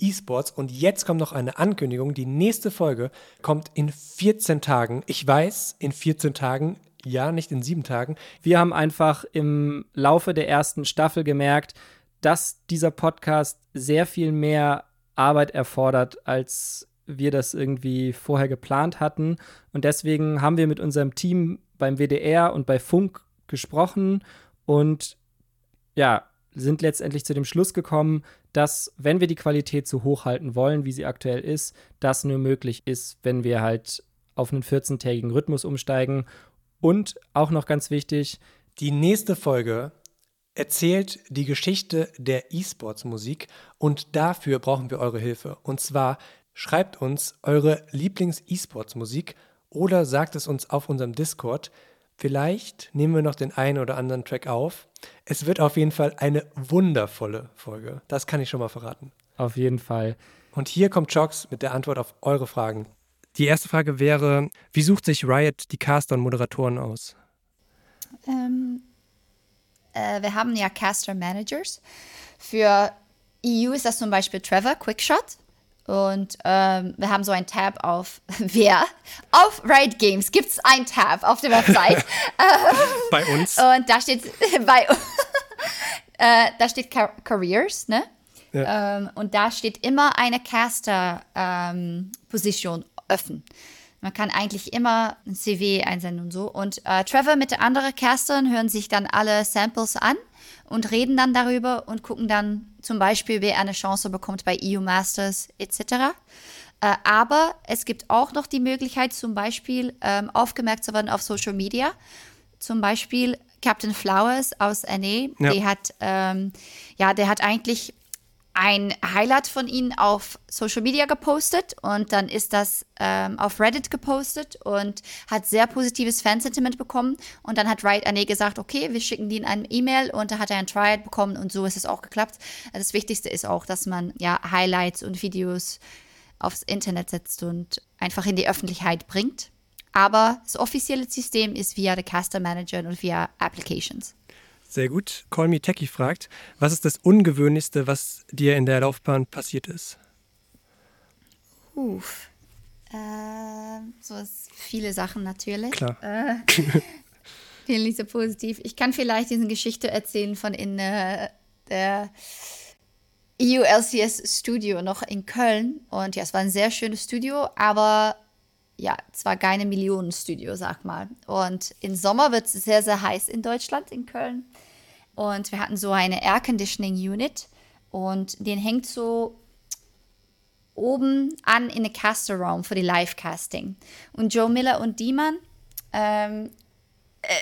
esports. Und jetzt kommt noch eine Ankündigung. Die nächste Folge kommt in 14 Tagen. Ich weiß, in 14 Tagen ja, nicht in sieben Tagen. Wir haben einfach im Laufe der ersten Staffel gemerkt, dass dieser Podcast sehr viel mehr Arbeit erfordert, als wir das irgendwie vorher geplant hatten. Und deswegen haben wir mit unserem Team beim WDR und bei Funk gesprochen und ja, sind letztendlich zu dem Schluss gekommen, dass, wenn wir die Qualität so hoch halten wollen, wie sie aktuell ist, das nur möglich ist, wenn wir halt auf einen 14-tägigen Rhythmus umsteigen und auch noch ganz wichtig, die nächste Folge erzählt die Geschichte der E-Sports-Musik und dafür brauchen wir eure Hilfe. Und zwar schreibt uns eure Lieblings-E-Sports-Musik oder sagt es uns auf unserem Discord. Vielleicht nehmen wir noch den einen oder anderen Track auf. Es wird auf jeden Fall eine wundervolle Folge. Das kann ich schon mal verraten. Auf jeden Fall. Und hier kommt Chox mit der Antwort auf eure Fragen. Die erste Frage wäre, wie sucht sich Riot die Caster und Moderatoren aus? Ähm, äh, wir haben ja Caster Managers. Für EU ist das zum Beispiel Trevor Quickshot Und ähm, wir haben so ein Tab auf wer? Auf Riot Games gibt es ein Tab auf der Website. Bei uns. Und da steht bei äh, da steht Car Careers, ne? Ja. Ähm, und da steht immer eine Caster-Position offen. Man kann eigentlich immer ein CV einsenden und so. Und äh, Trevor mit den anderen Castern hören sich dann alle Samples an und reden dann darüber und gucken dann zum Beispiel, wer eine Chance bekommt bei EU Masters etc. Äh, aber es gibt auch noch die Möglichkeit, zum Beispiel ähm, aufgemerkt zu werden auf Social Media. Zum Beispiel Captain Flowers aus NA, Ja. die hat, ähm, ja, der hat eigentlich ein Highlight von ihnen auf Social Media gepostet und dann ist das ähm, auf Reddit gepostet und hat sehr positives Fansentiment bekommen und dann hat Riot NA gesagt, okay, wir schicken ihnen eine E-Mail und da hat er ein Triad bekommen und so ist es auch geklappt. Das Wichtigste ist auch, dass man ja Highlights und Videos aufs Internet setzt und einfach in die Öffentlichkeit bringt. Aber das offizielle System ist via der Caster Manager und via Applications. Sehr gut. Call Me Techie fragt, was ist das Ungewöhnlichste, was dir in der Laufbahn passiert ist? Uff. Ähm, so ist viele Sachen natürlich. Klar. Viel nicht so positiv. Ich kann vielleicht diese Geschichte erzählen von in äh, der E EU-LCS Studio noch in Köln. Und ja, es war ein sehr schönes Studio, aber ja, es war keine Millionenstudio, sag mal. Und im Sommer wird es sehr, sehr heiß in Deutschland, in Köln. Und wir hatten so eine Air Conditioning Unit und den hängt so oben an in den Caster Raum für die Live-Casting. Und Joe Miller und Diemann, ähm, äh,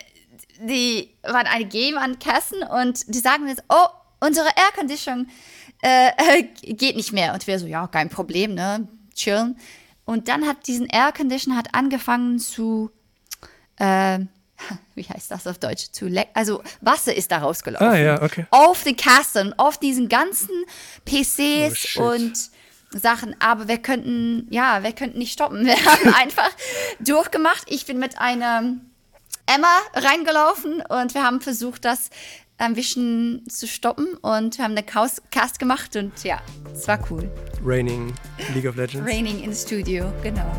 die waren eine Game an Kassen und die sagen jetzt, oh, unsere Air Conditioning äh, geht nicht mehr. Und wir so, ja, kein Problem, ne, chillen. Und dann hat diesen Air Conditioner hat angefangen zu, ähm, wie heißt das auf Deutsch? Zu leck also Wasser ist da rausgelaufen. Ah, ja, okay. Auf den Castern, auf diesen ganzen PCs Oh, und Sachen. Aber wir könnten, ja, wir könnten nicht stoppen. Wir haben einfach durchgemacht. Ich bin mit einer Emma reingelaufen und wir haben versucht, das ein bisschen zu stoppen und haben eine Chaos- Cast gemacht und ja, es war cool. Raining League of Legends. Raining in the Studio, genau.